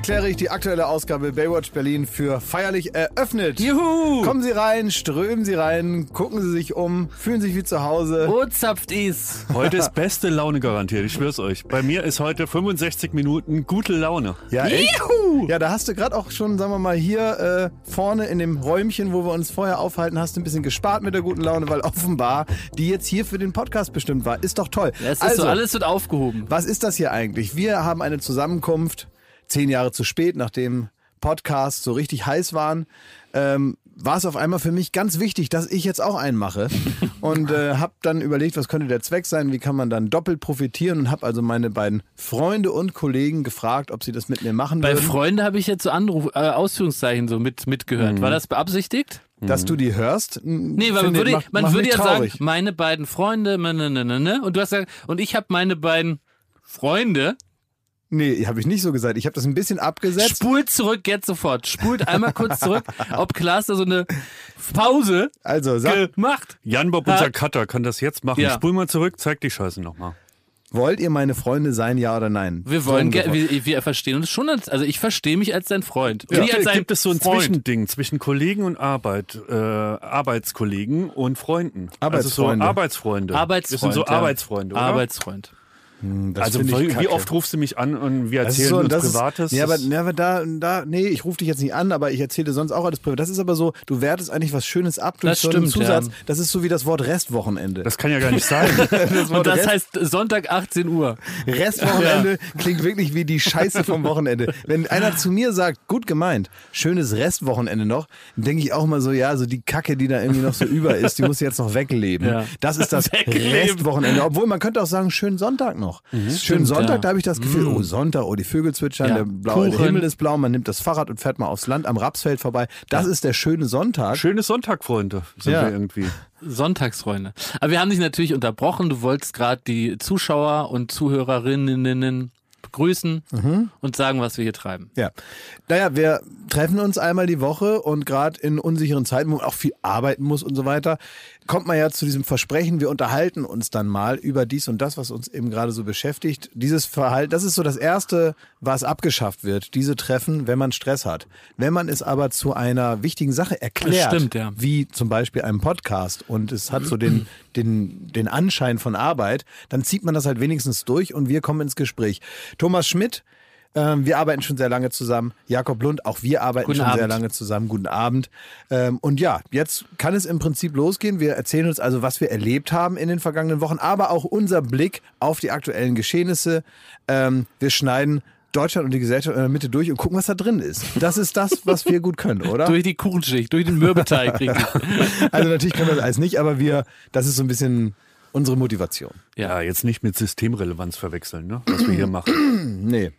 Erkläre ich die aktuelle Ausgabe Baywatch Berlin für feierlich eröffnet. Juhu! Kommen Sie rein, strömen Sie rein, gucken Sie sich um, fühlen sich wie zu Hause. Wo zapft is? Heute ist beste Laune garantiert, ich schwör's euch. Bei mir ist heute 65 Minuten gute Laune. Ja, echt? Juhu! Ja, da hast du gerade auch schon, sagen wir mal, hier äh, vorne in dem Räumchen, wo wir uns vorher aufhalten, hast du ein bisschen gespart mit der guten Laune, weil offenbar die jetzt hier für den Podcast bestimmt war. Ist doch toll. Es ist also, so, alles wird aufgehoben. was ist das hier eigentlich? Wir haben eine Zusammenkunft, zehn Jahre zu spät, nachdem Podcasts so richtig heiß waren. Ähm, war es auf einmal für mich ganz wichtig, dass ich jetzt auch einen mache und äh, habe dann überlegt, was könnte der Zweck sein, wie kann man dann doppelt profitieren und habe also meine beiden Freunde und Kollegen gefragt, ob sie das mit mir machen Bei würden. Freunde habe ich jetzt so Anruf, äh, Ausführungszeichen so mit, mitgehört. War das beabsichtigt? Dass du die hörst? Nee, weil man würde, macht, man macht würde ja traurig. sagen, meine beiden Freunde, ne, ne, ne, ne, und du hast gesagt, und ich habe meine beiden Freunde. Nee, habe ich nicht so gesagt. Ich habe das ein bisschen abgesetzt. Spult zurück, jetzt sofort. Spult einmal kurz zurück, ob Klaas da so eine Pause Also, sag, gemacht. Jan Bob, unser Cutter, kann das jetzt machen. Ja. Spul mal zurück, zeig die Scheiße nochmal. wollt ihr meine Freunde sein, ja oder nein? Wir wollen, wir, wir verstehen uns schon als, also ich verstehe mich als dein Freund. Ja. Als dein Gibt es so ein Freund. Zwischending zwischen Kollegen und Arbeit, äh, Arbeitskollegen und Freunden? Arbeitsfreunde. Also so Arbeitsfreunde. Arbeitsfreund. Das sind so ja. Arbeitsfreunde, oder? Arbeitsfreund. Das also wie, wie oft rufst du mich an und wir erzählen so, uns das Privates? Ist, ja, aber, ja, aber da, da, nee, ich rufe dich jetzt nicht an, aber ich erzähle sonst auch alles privat. Das ist aber so, du wertest eigentlich was Schönes ab durch Das so einen stimmt, Zusatz. ja. Das ist so wie das Wort Restwochenende. das kann ja gar nicht sein. das Und das heißt Sonntag 18 Uhr. Restwochenende klingt wirklich wie die Scheiße vom Wochenende. Wenn einer zu mir sagt, gut gemeint, schönes Restwochenende noch, dann denke ich auch mal so, ja, so die Kacke, die da irgendwie noch so über ist, die muss jetzt noch wegleben. Ja. Das ist das Wegleben. Restwochenende. Obwohl man könnte auch sagen, schönen Sonntag noch. Schönen Stimmt, Sonntag, ja. da habe ich das Gefühl, oh Sonntag, oh die Vögel zwitschern, Ja. der, blaue, der Kuchen. Himmel ist blau, man nimmt das Fahrrad und fährt mal aufs Land am Rapsfeld vorbei. Das ist der schöne Sonntag. Schönes Sonntag, Freunde, sind Ja. wir irgendwie. Sonntagsfreunde. Aber wir haben dich natürlich unterbrochen. Du wolltest gerade die Zuschauer und Zuhörerinnen begrüßen Mhm. und sagen, was wir hier treiben. Ja. Naja, wir treffen uns einmal die Woche und gerade in unsicheren Zeiten, wo man auch viel arbeiten muss und so weiter, kommt man ja zu diesem Versprechen, wir unterhalten uns dann mal über dies und das, was uns eben gerade so beschäftigt. Dieses Verhalten, das ist so das Erste, was abgeschafft wird, diese Treffen, wenn man Stress hat. Wenn man es aber zu einer wichtigen Sache erklärt, stimmt, ja. wie zum Beispiel einem Podcast und es hat so den, den, den Anschein von Arbeit, dann zieht man das halt wenigstens durch und wir kommen ins Gespräch. Thomas Schmidt, ähm, wir arbeiten schon sehr lange zusammen. Jakob Lund, auch wir arbeiten Guten schon sehr Abend. lange zusammen. Guten Abend. Ähm, und ja, jetzt kann es im Prinzip losgehen. Wir erzählen uns also, was wir erlebt haben in den vergangenen Wochen, aber auch unser Blick auf die aktuellen Geschehnisse. Ähm, wir schneiden Deutschland und die Gesellschaft in der Mitte durch und gucken, was da drin ist. Das ist das, was wir gut können, oder? Durch die Kuchenschicht, durch den Mürbeteig. richtig. Also natürlich können wir das alles nicht, aber wir, das ist so ein bisschen unsere Motivation. Ja, jetzt nicht mit Systemrelevanz verwechseln, ne? was wir hier machen. Nee.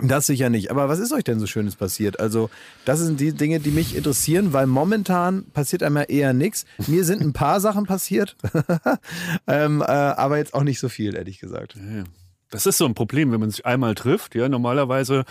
Das sicher nicht. Aber was ist euch denn so Schönes passiert? Also, das sind die Dinge, die mich interessieren, weil momentan passiert einem ja eher nichts. Mir sind ein paar Sachen passiert, ähm, äh, aber jetzt auch nicht so viel, ehrlich gesagt. Das ist so ein Problem, wenn man sich einmal trifft. Ja, normalerweise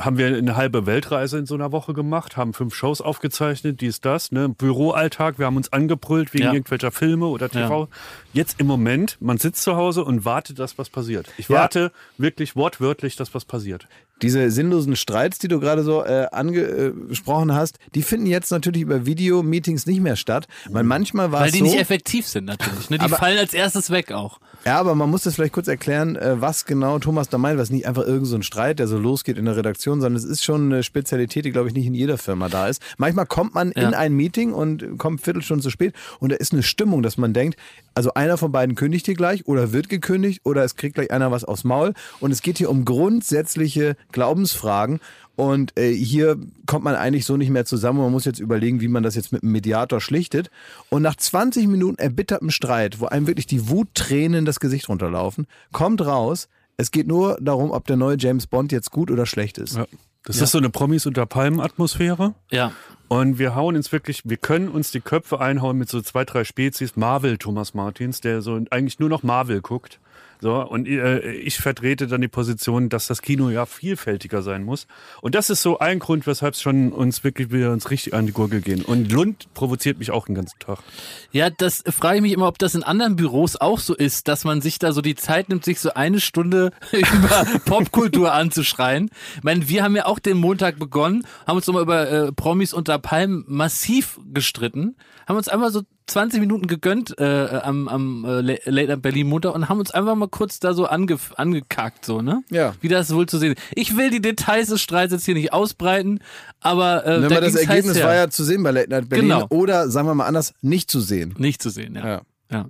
haben wir eine halbe Weltreise in so einer Woche gemacht, haben fünf Shows aufgezeichnet, dies, das, ne? Büroalltag, wir haben uns angebrüllt wegen Ja. irgendwelcher Filme oder TV. Jetzt im Moment, man sitzt zu Hause und wartet, dass was passiert. Ich Ja. warte wirklich wortwörtlich, dass was passiert. Diese sinnlosen Streits, die du gerade so äh, angesprochen hast, die finden jetzt natürlich über Video-Meetings nicht mehr statt, weil manchmal war Weil es die so, nicht effektiv sind natürlich. Ne? Die Aber- fallen als erstes weg auch. Ja, aber man muss das vielleicht kurz erklären, äh, was genau Thomas da meint, was nicht einfach irgend so ein Streit, der so losgeht in der Redaktion, sondern es ist schon eine Spezialität, die, glaube ich, nicht in jeder Firma da ist. Manchmal kommt man in Ja. ein Meeting und kommt Viertelstunde zu spät und da ist eine Stimmung, dass man denkt, also einer von beiden kündigt hier gleich oder wird gekündigt oder es kriegt gleich einer was aufs Maul und es geht hier um grundsätzliche Glaubensfragen und äh, hier kommt man eigentlich so nicht mehr zusammen. Man muss jetzt überlegen, wie man das jetzt mit einem Mediator schlichtet. Und nach 20 Minuten erbittertem Streit, wo einem wirklich die Wuttränen das Gesicht runterlaufen, kommt raus, es geht nur darum, ob der neue James Bond jetzt gut oder schlecht ist. Ja. Das ist so eine Promis unter Palmen-Atmosphäre. Ja. Und wir hauen uns wirklich, wir können uns die Köpfe einhauen mit so zwei, drei Spezies. Marvel Thomas Martins, der so eigentlich nur noch Marvel guckt. So, und äh, ich vertrete dann die Position, dass das Kino ja vielfältiger sein muss. Und das ist so ein Grund, weshalb es schon uns wirklich wieder uns richtig an die Gurgel gehen. Und Lund provoziert mich auch den ganzen Tag. Ja, das frage ich mich immer, ob das in anderen Büros auch so ist, dass man sich da so die Zeit nimmt, sich so eine Stunde über Popkultur anzuschreien. Ich meine, wir haben ja auch den Montag begonnen, haben uns nochmal über äh, Promis unter Palmen massiv gestritten, haben uns einmal so 20 Minuten gegönnt äh, am, am äh, Late Night Berlin Montag und haben uns einfach mal kurz da so ange, angekackt, so, ne? Ja. Wie das wohl zu sehen ist. Ich will die Details des Streits jetzt hier nicht ausbreiten, aber äh, da das Ergebnis war ja zu sehen bei Late Night Berlin. Genau. Oder sagen wir mal anders, nicht zu sehen. nicht zu sehen, ja. Ja. Ja.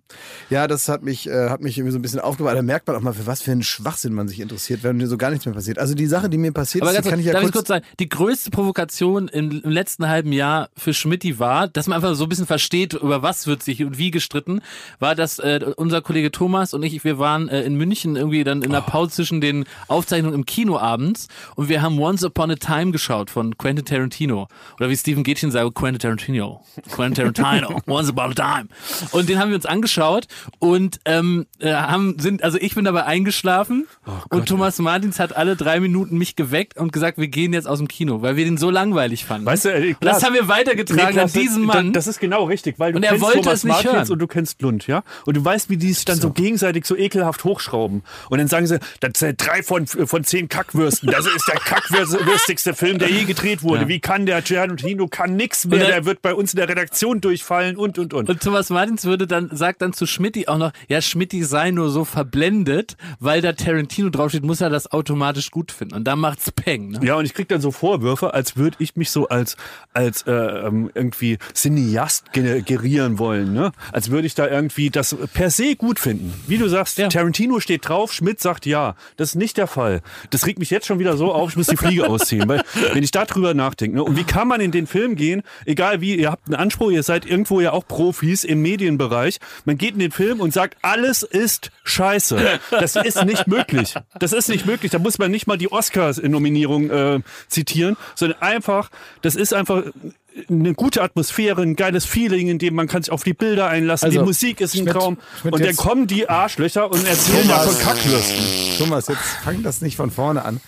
Ja, das hat mich, äh, hat mich irgendwie so ein bisschen aufgebaut. Da merkt man auch mal, für was für einen Schwachsinn man sich interessiert, wenn dir so gar nichts mehr passiert. Also die Sache, die mir passiert Aber ist, kann ich ja darf kurz, ich kurz sagen, die größte Provokation im, im letzten halben Jahr für Schmidti war, dass man einfach so ein bisschen versteht, über was wird sich und wie gestritten, war, dass äh, unser Kollege Thomas und ich, wir waren äh, in München irgendwie dann in der Pause zwischen den Aufzeichnungen im Kino abends und wir haben Once Upon a Time geschaut von Quentin Tarantino. Oder wie Stephen Gätchen sagt, Quentin Tarantino. Quentin Tarantino. Once Upon a Time. Und den haben wir uns angeschaut und ähm, äh, haben sind, also ich bin dabei eingeschlafen und Thomas Martins hat alle drei Minuten mich geweckt und gesagt, wir gehen jetzt aus dem Kino, weil wir den so langweilig fanden. Weißt du, äh, Und das haben wir weitergetragen Niklas, an diesen Mann. Das ist genau richtig, weil du Und er kennst wollte Thomas es nicht Martins hören. und du kennst Lund, ja? Und du weißt, wie die es dann so. gegenseitig so ekelhaft hochschrauben. Und dann sagen sie, das sind drei von, von zehn Kackwürsten. Das ist der kackwürstigste Film, der je gedreht wurde. Ja. Wie kann der Tarantino kann nix mehr, dann- der wird bei uns in der Redaktion durchfallen und und und. Und Thomas Martins würde dann, sagt dann zu Schmidti auch noch, ja, Schmidti sei nur so verblendet, weil da Tarantino draufsteht, muss er das automatisch gut finden. Und da macht's Peng, ne? Ja, und ich krieg dann so Vorwürfe, als würde ich mich so als, als äh, ähm, irgendwie Cineast generieren wollen, ne? Als würde ich da irgendwie das per se gut finden. Wie du sagst, Ja. Tarantino steht drauf, Schmidt sagt ja. Das ist nicht der Fall. Das regt mich jetzt schon wieder so auf, ich muss die Fliege ausziehen. Weil, wenn ich darüber nachdenke, ne? Und wie kann man in den Film gehen, egal wie, ihr habt einen Anspruch, ihr seid irgendwo ja auch Profis im Medienbereich, man geht in den Film und sagt, alles ist scheiße. Das ist nicht möglich. Das ist nicht möglich. Da muss man nicht mal die Oscars-Nominierung äh, zitieren, sondern einfach, das ist einfach eine gute Atmosphäre, ein geiles Feeling, in dem man kann sich auf die Bilder einlassen. Also, die Musik ist ein Traum. Und dann kommen die Arschlöcher und erzählen da Thomas. von Kackwürsten. Thomas, jetzt fang das nicht von vorne an.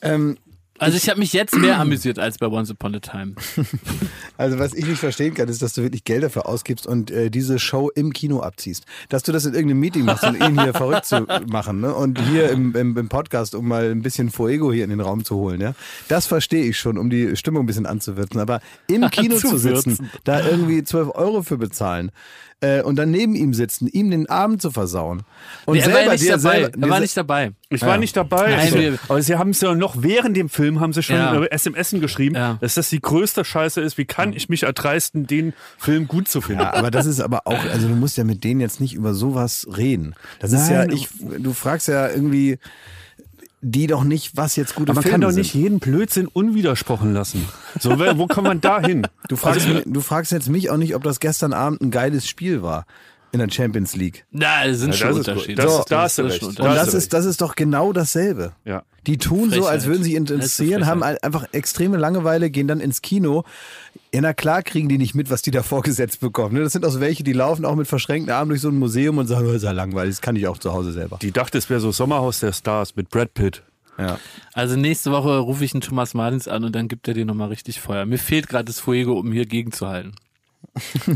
Ähm, Also ich habe mich jetzt mehr amüsiert als bei Once Upon a Time. Also was ich nicht verstehen kann, ist, dass du wirklich Geld dafür ausgibst und äh, diese Show im Kino abziehst. Dass du das in irgendeinem Meeting machst, um ihn hier verrückt zu machen ne? und hier im, im, im Podcast, um mal ein bisschen Fuego hier in den Raum zu holen. Ja? Das verstehe ich schon, um die Stimmung ein bisschen anzuwürzen. Aber im Kino zu sitzen, da irgendwie 12 Euro für bezahlen äh, und dann neben ihm sitzen, ihm den Abend zu versauen. Und Nee, er war ja selber nicht dir dabei. selber, er war nicht dabei. Ich war nicht dabei. Nein, Also, aber sie haben es ja noch während dem Film haben sie schon Ja. SMS geschrieben, Ja. dass das die größte Scheiße ist. Wie kann ich mich erdreisten, den Film gut zu finden? Ja, aber das ist aber auch, also du musst ja mit denen jetzt nicht über sowas reden. Das ist ja, Nein. ich, du fragst ja irgendwie die doch nicht, was jetzt gute Aber man Filme kann doch sind. nicht jeden Blödsinn unwidersprochen lassen. So, wo kommt man da hin? Du fragst, mi- du fragst jetzt mich auch nicht, ob das gestern Abend ein geiles Spiel war in der Champions League. Na, es sind Ja, schon das. Unterschiede. Das- So, da hast du recht. Und das ist, das ist doch genau dasselbe. Ja. Die tun so, als Frechheit. würden sie Das interessieren, Frechheit. haben ein- einfach extreme Langeweile, gehen dann ins Kino. Ja, na klar kriegen die nicht mit, was die da vorgesetzt bekommen. ne? Das sind auch so welche, die laufen auch mit verschränkten Armen durch so ein Museum und sagen, oh, ist ja langweilig, das kann ich auch zu Hause selber. Die dachte, es wäre so Sommerhaus der Stars mit Brad Pitt. Ja. Also nächste Woche rufe ich einen Thomas Martins an und dann gibt er dir nochmal richtig Feuer. Mir fehlt gerade das Fuego, um hier gegenzuhalten.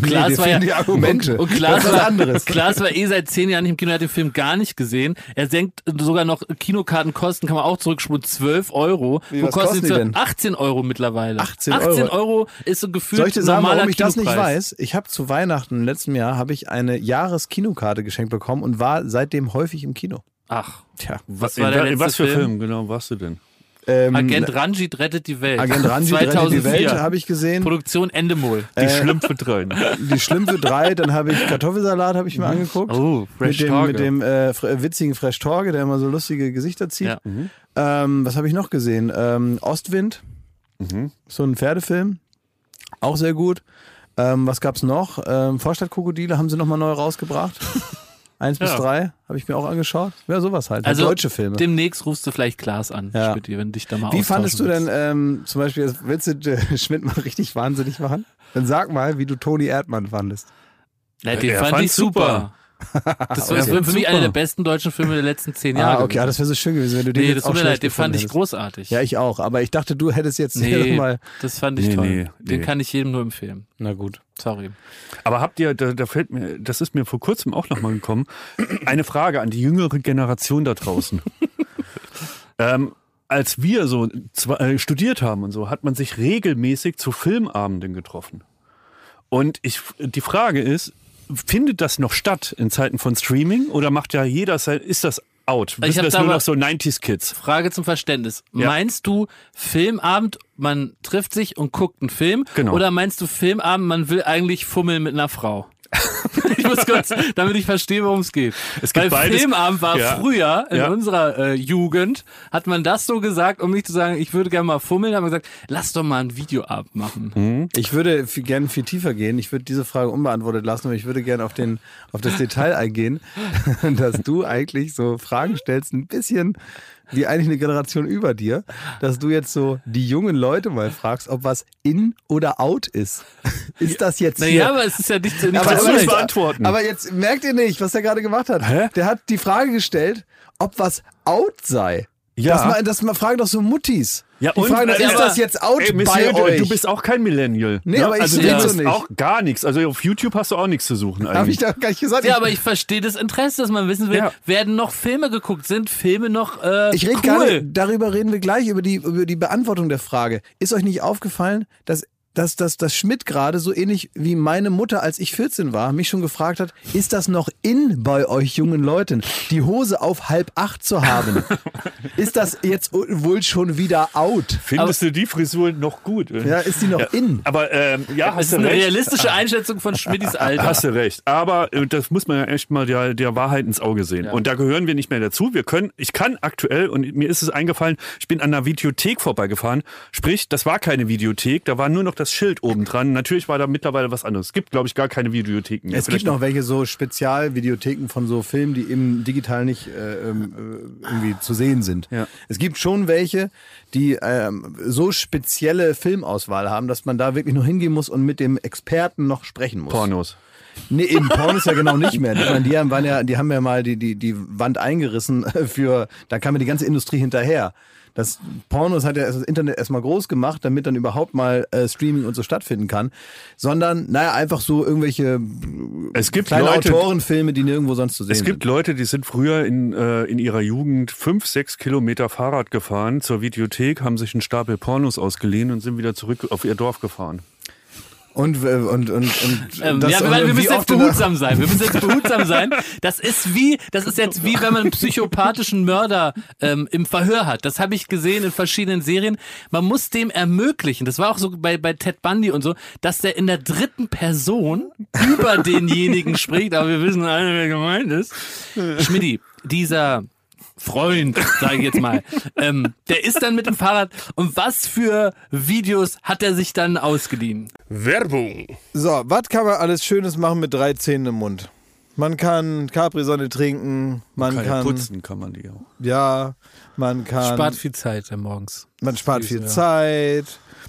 Klaas dir war ja die Argumente. Und, und Klaas, Das ist was war, anderes. Klaas war eh seit zehn Jahren nicht im Kino, hat den Film gar nicht gesehen. Er senkt sogar noch Kinokartenkosten, kann man auch zurückspulen, 12 Euro. Wie, Wo was kosten kosten die denn? 18 Euro mittlerweile. 18 18 Euro. Euro ist so gefühlt Soll ich dir sagen, normaler warum ich das nicht Kinopreis. weiß? Ich habe zu Weihnachten letzten Jahr habe ich eine Jahreskinonkarte geschenkt bekommen und war seitdem häufig im Kino. Ach, Tja. was In war der letzte was für Film? Film genau warst du denn? Ähm, Agent Ranjit rettet die Welt. Agent Ranjit rettet die 2004. Welt habe ich gesehen. Produktion Endemol. Die Schlümpfe drin. Die Schlümpfe 3, dann habe ich Kartoffelsalat habe ich mir angeguckt. Oh, mit dem, mit dem äh, fr- witzigen Fresh Torge, der immer so lustige Gesichter zieht. Ja. Ähm, was habe ich noch gesehen? Ähm, Ostwind, Mhm. so ein Pferdefilm, auch sehr gut. Ähm, was gab's noch? Ähm, Vorstadtkrokodile haben sie nochmal neu rausgebracht. Eins bis Ja. drei habe ich mir auch angeschaut. Ja, sowas halt. Also deutsche Filme. Demnächst rufst du vielleicht Klaas an, Ja. Spitti, wenn dich da mal Wie fandest du denn ähm, zum Beispiel, willst du äh, Schmidt mal richtig wahnsinnig machen? Dann sag mal, wie du Toni Erdmann fandest. Ja, den fand fand's ich super. Das war für mich einer der besten deutschen Filme der letzten zehn Jahre. Ah, okay, gewesen. ah, das wäre so schön gewesen, wenn du den nee, jetzt das auch tut mir schlecht leid, den fand ich hättest. großartig. Ja, ich auch, aber ich dachte, du hättest jetzt nee, mal. das fand ich Nee, toll. nee, Den nee. kann ich jedem nur empfehlen. Na gut. Sorry. Aber habt ihr, da, da fällt mir, das ist mir vor kurzem auch nochmal gekommen, eine Frage an die jüngere Generation da draußen. ähm, als wir so äh, studiert haben und so, hat man sich regelmäßig zu Filmabenden getroffen. Und ich, die Frage ist, findet das noch statt in Zeiten von Streaming oder macht ja jeder sein, ist das out? Ich Wissen hab das da nur noch so 90s Kids? Frage zum Verständnis. Ja. Meinst du Filmabend, man trifft sich und guckt einen Film? Genau. Oder meinst du Filmabend, man will eigentlich fummeln mit einer Frau? ich muss kurz, damit ich verstehe, worum es geht. Es gibt Weil beides. Filmabend war Ja. früher, in Ja. unserer äh, Jugend, hat man das so gesagt, um nicht zu sagen, ich würde gerne mal fummeln, haben wir gesagt, lass doch mal einen Videoabend machen. Ich würde gerne viel tiefer gehen. Ich würde diese Frage unbeantwortet lassen, aber ich würde gerne auf, den, auf das Detail eingehen, dass du eigentlich so Fragen stellst, ein bisschen wie eigentlich eine Generation über dir, dass du jetzt so die jungen Leute mal fragst, ob was in oder out ist. Ist das jetzt Naja, hier? aber es ist ja nicht, nicht aber, muss jetzt, beantworten. aber jetzt merkt ihr nicht, was er gerade gemacht hat. Hä? Der hat die Frage gestellt, ob was out sei. Ja. Das, mal, das mal fragen doch so Muttis. Ja, die und- fragen, Ja, ist aber- das jetzt out Ey, bei Monsieur, du, euch? du bist auch kein Millennial. Nee, aber ich also sehe so nicht. auch gar nichts. Also auf YouTube hast du auch nichts zu suchen Habe ich eigentlich. doch gar nicht gesagt. Ja, aber ich verstehe das Interesse, dass man wissen will, Ja. werden noch Filme geguckt? Sind Filme noch äh, Ich rede cool? gar nicht, darüber reden wir gleich, über die, über die Beantwortung der Frage. Ist euch nicht aufgefallen, dass dass, dass, dass Schmidt gerade so ähnlich wie meine Mutter, als ich 14 war, mich schon gefragt hat, ist das noch in bei euch jungen Leuten, die Hose auf halb acht zu haben? ist das jetzt wohl schon wieder out? Findest du die Frisur noch gut? Ja, ist die noch in? Aber ähm, ja, Das hast ist du eine recht. realistische Einschätzung von Schmidtis Alter. Hast du recht. Aber äh, das muss man ja echt mal der, der Wahrheit ins Auge sehen. Und da gehören wir nicht mehr dazu. Wir können, ich kann aktuell, und mir ist es eingefallen, ich bin an einer Videothek vorbeigefahren. Sprich, das war keine Videothek, da war nur noch das Schild oben dran. Natürlich war da mittlerweile was anderes. Es gibt, glaube ich, gar keine Videotheken mehr. Es gibt noch welche so Spezialvideotheken von so Filmen, die im digital nicht äh, ähm, äh, irgendwie zu sehen sind. Ja. Es gibt schon welche, die ähm, so spezielle Filmauswahl haben, dass man da wirklich nur hingehen muss und mit dem Experten noch sprechen muss. Pornos. Nee, eben Pornos ja genau nicht mehr. Meine, die haben, ja, die haben ja mal die, die, die Wand eingerissen für, da kam ja die ganze Industrie hinterher. Das Pornos hat ja das Internet erstmal groß gemacht, damit dann überhaupt mal äh, Streaming und so stattfinden kann. Sondern, naja, einfach so irgendwelche Es gibt kleine Leute, Autorenfilme, die nirgendwo sonst zu sehen Es gibt sind. Leute, die sind früher in, äh, in ihrer Jugend fünf, sechs Kilometer Fahrrad gefahren zur Videothek, haben sich einen Stapel Pornos ausgeliehen und sind wieder zurück auf ihr Dorf gefahren. Und, äh, und, und, und Ähm, das- ja, wir, wir müssen jetzt behutsam sein. Wir müssen jetzt behutsam sein. Das ist wie, das ist jetzt wie, wenn man einen psychopathischen Mörder ähm, im Verhör hat. Das habe ich gesehen in verschiedenen Serien. Man muss dem ermöglichen. Das war auch so bei, bei Ted Bundy und so, dass der in der dritten Person über denjenigen spricht. Aber wir wissen alle, wer gemeint ist. Schmidti, dieser Freund, sage ich jetzt mal, ähm, der ist dann mit dem Fahrrad. Und was für Videos hat er sich dann ausgeliehen? Werbung. So, was kann man alles Schönes machen mit drei Zähnen im Mund? Man kann Capri-Sonne trinken, man kann, putzen kann man die auch. ja, man kann, Spart viel Zeit morgens. man spart viel ja. Zeit.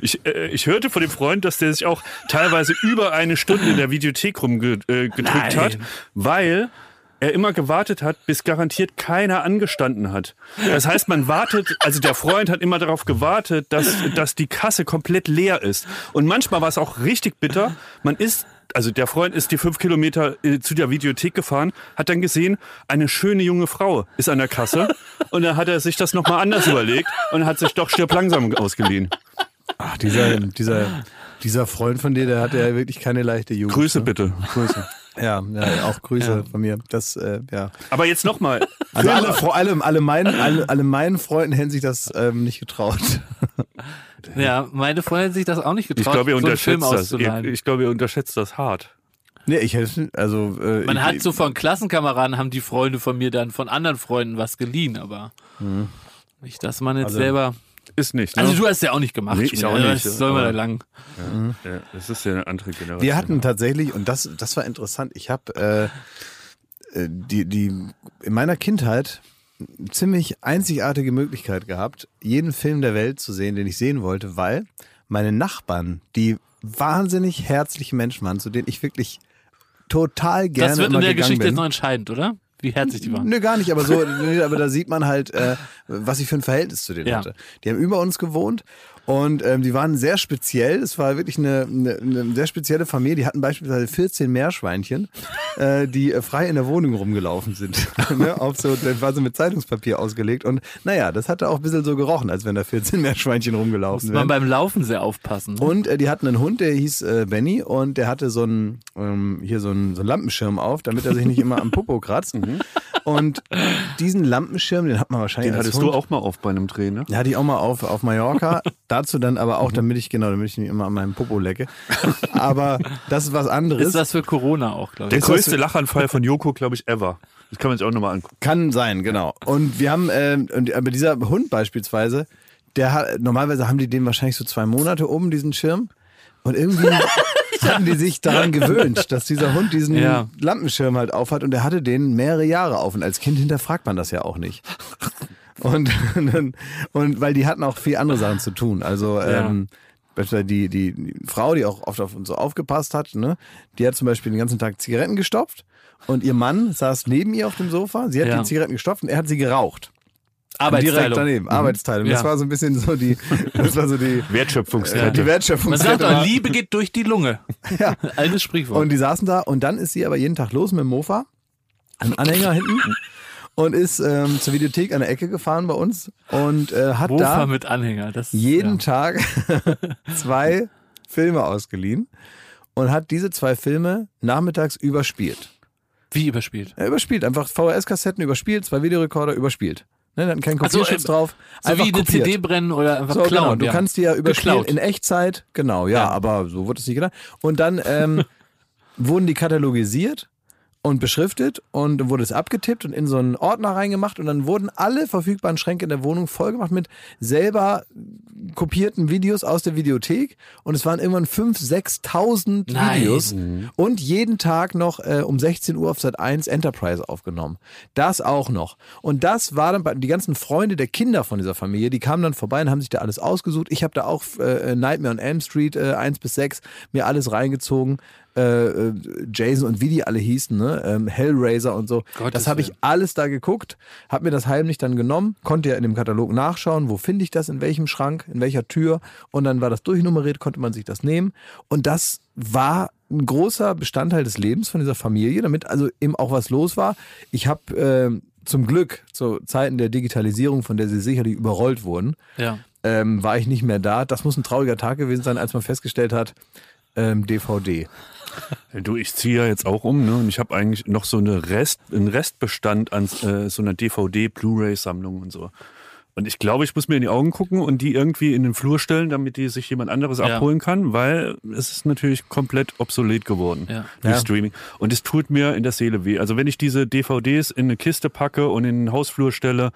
Ich, äh, ich hörte von dem Freund, dass der sich auch teilweise über eine Stunde in der Videothek rumgedrückt äh, hat, weil er immer gewartet hat, bis garantiert keiner angestanden hat. Das heißt, man wartet, also der Freund hat immer darauf gewartet, dass, dass die Kasse komplett leer ist. Und manchmal war es auch richtig bitter. Man ist, also der Freund ist die fünf Kilometer äh, zu der Videothek gefahren, hat dann gesehen, eine schöne junge Frau ist an der Kasse. Und dann hat er sich das nochmal anders überlegt und hat sich doch stirb langsam ausgeliehen. Ach, dieser, dieser, dieser Freund von dir, der hatte ja wirklich keine leichte Jugend. Grüße ne? bitte. Grüße. Ja, ja auch Grüße von mir. Das, äh, ja. Aber jetzt nochmal. Also alle, vor allem alle meinen, alle, alle meinen Freunden hätten sich das ähm, nicht getraut. Ja, meine Freundin hat sich das auch nicht getraut, Ich glaube, ihr so unterschätzt das. Ihr, auszuleihen. ich glaube, ihr unterschätzt das hart. Nee, ich hätte, also. Äh, Man ich, hat so von Klassenkameraden, haben die Freunde von mir dann von anderen Freunden was geliehen, aber nicht, dass man jetzt Also- selber. Ist nicht, ne? Also du hast ja auch nicht gemacht. Nee, ich auch nicht, Was soll man da lang? ja, das ist ja eine andere Generation. Wir hatten tatsächlich, und das, das war interessant, ich habe äh, äh, die, die in meiner Kindheit eine ziemlich einzigartige Möglichkeit gehabt, jeden Film der Welt zu sehen, den ich sehen wollte, weil meine Nachbarn, die wahnsinnig herzliche Menschen waren, zu denen ich wirklich total gerne Das wird immer in der Geschichte bin. jetzt noch entscheidend, oder? Wie herzlich die waren. Nö, gar nicht, aber so, aber da sieht man halt, äh, was ich für ein Verhältnis zu denen Ja. hatte. Die haben über uns gewohnt und ähm, die waren sehr speziell. Es war wirklich eine, eine, eine sehr spezielle Familie. Die hatten beispielsweise 14 Meerschweinchen, äh, die äh, frei in der Wohnung rumgelaufen sind. ne? Auf so, das war so mit Zeitungspapier ausgelegt und naja, das hatte auch ein bisschen so gerochen, als wenn da 14 Meerschweinchen rumgelaufen Muss man wären. beim Laufen sehr aufpassen. ne? Und äh, die hatten einen Hund, der hieß äh, Benny und der hatte so einen ähm, hier so einen, so einen Lampenschirm auf, damit er sich nicht immer am Popo kratzt. Und diesen Lampenschirm, den hat man wahrscheinlich Den als hattest Hund. du auch mal auf bei einem Dreh, ne? Den hatte ich auch mal auf, auf Mallorca. Dazu dann aber auch, damit ich, genau, damit ich nicht immer an meinem Popo lecke. Aber das ist was anderes. ist das für Corona auch, glaube Der ich. Ist das- größte Lachanfall von Joko, glaube ich, ever. Das kann man sich auch nochmal angucken. Kann sein, genau. Und wir haben, ähm, und, aber dieser Hund beispielsweise, der hat, normalerweise haben die den wahrscheinlich so zwei Monate oben, diesen Schirm. Und irgendwie hatten die sich daran gewöhnt, dass dieser Hund diesen Ja. Lampenschirm halt aufhat und der hatte den mehrere Jahre auf. Und als Kind hinterfragt man das ja auch nicht. Und, und, und weil die hatten auch viel andere Sachen zu tun. Also Ja. ähm, beispielsweise die, die, die Frau, die auch oft auf uns so aufgepasst hat, ne, die hat zum Beispiel den ganzen Tag Zigaretten gestopft und ihr Mann saß neben ihr auf dem Sofa. Sie hat Ja. die Zigaretten gestopft und er hat sie geraucht. Direkt Arbeitsteilung. daneben. Arbeitsteilung. Das Ja. war so ein bisschen so die, das war so die, Wertschöpfungskette. die Wertschöpfung. Man sagt doch, Liebe geht durch die Lunge. Ja. Altes Sprichwort. Und die saßen da und dann ist sie aber jeden Tag los mit dem Mofa, ein Anhänger hinten und ist ähm, zur Videothek an der Ecke gefahren bei uns und äh, hat Mofa da mit Anhänger. Das, jeden ja. Tag zwei Filme ausgeliehen und hat diese zwei Filme nachmittags überspielt. Wie überspielt. Er überspielt, einfach VHS-Kassetten überspielt, zwei Videorekorder überspielt. Ne, da hatten keinen Ach so, Kopierschutz äh, drauf. So einfach wie eine kopiert. CD brennen oder einfach So, klauen. genau. Du ja. kannst die ja überspielen Geklaut. in Echtzeit. Genau, ja, Ja. aber so wurde es nicht gedacht. Und dann ähm, wurden die katalogisiert und beschriftet und dann wurde es abgetippt und in so einen Ordner reingemacht und dann wurden alle verfügbaren Schränke in der Wohnung vollgemacht mit selber kopierten Videos aus der Videothek und es waren irgendwann 5.000, 6.000 Nein. Videos und jeden Tag noch äh, um 16 Uhr auf Sat 1 Enterprise aufgenommen. Das auch noch. Und das war dann bei, die ganzen Freunde der Kinder von dieser Familie, die kamen dann vorbei und haben sich da alles ausgesucht. Ich habe da auch äh, Nightmare on Elm Street äh, 1 bis 6 mir alles reingezogen. Äh, äh, Jason und wie die alle hießen, ne? ähm, Hellraiser und so. Gottes das habe ich alles da geguckt, habe mir das heimlich dann genommen, konnte ja in dem Katalog nachschauen, wo finde ich das, in welchem Schrank, in welcher Tür und dann war das durchnummeriert, konnte man sich das nehmen und das war ein großer Bestandteil des Lebens von dieser Familie, damit also eben auch was los war. Ich habe äh, zum Glück zu Zeiten der Digitalisierung, von der sie sicherlich überrollt wurden, Ja. ähm, war ich nicht mehr da. Das muss ein trauriger Tag gewesen sein, als man festgestellt hat, ähm, DVD. Du, ich ziehe ja jetzt auch um, ne? Und ich habe eigentlich noch so eine Rest, einen Restbestand an äh, so einer DVD-Blu-ray-Sammlung und so. Und ich glaube, ich muss mir in die Augen gucken und die irgendwie in den Flur stellen, damit die sich jemand anderes Ja. abholen kann, weil es ist natürlich komplett obsolet geworden Ja. durch Ja. Streaming. Und es tut mir in der Seele weh. Also wenn ich diese DVDs in eine Kiste packe und in den Hausflur stelle,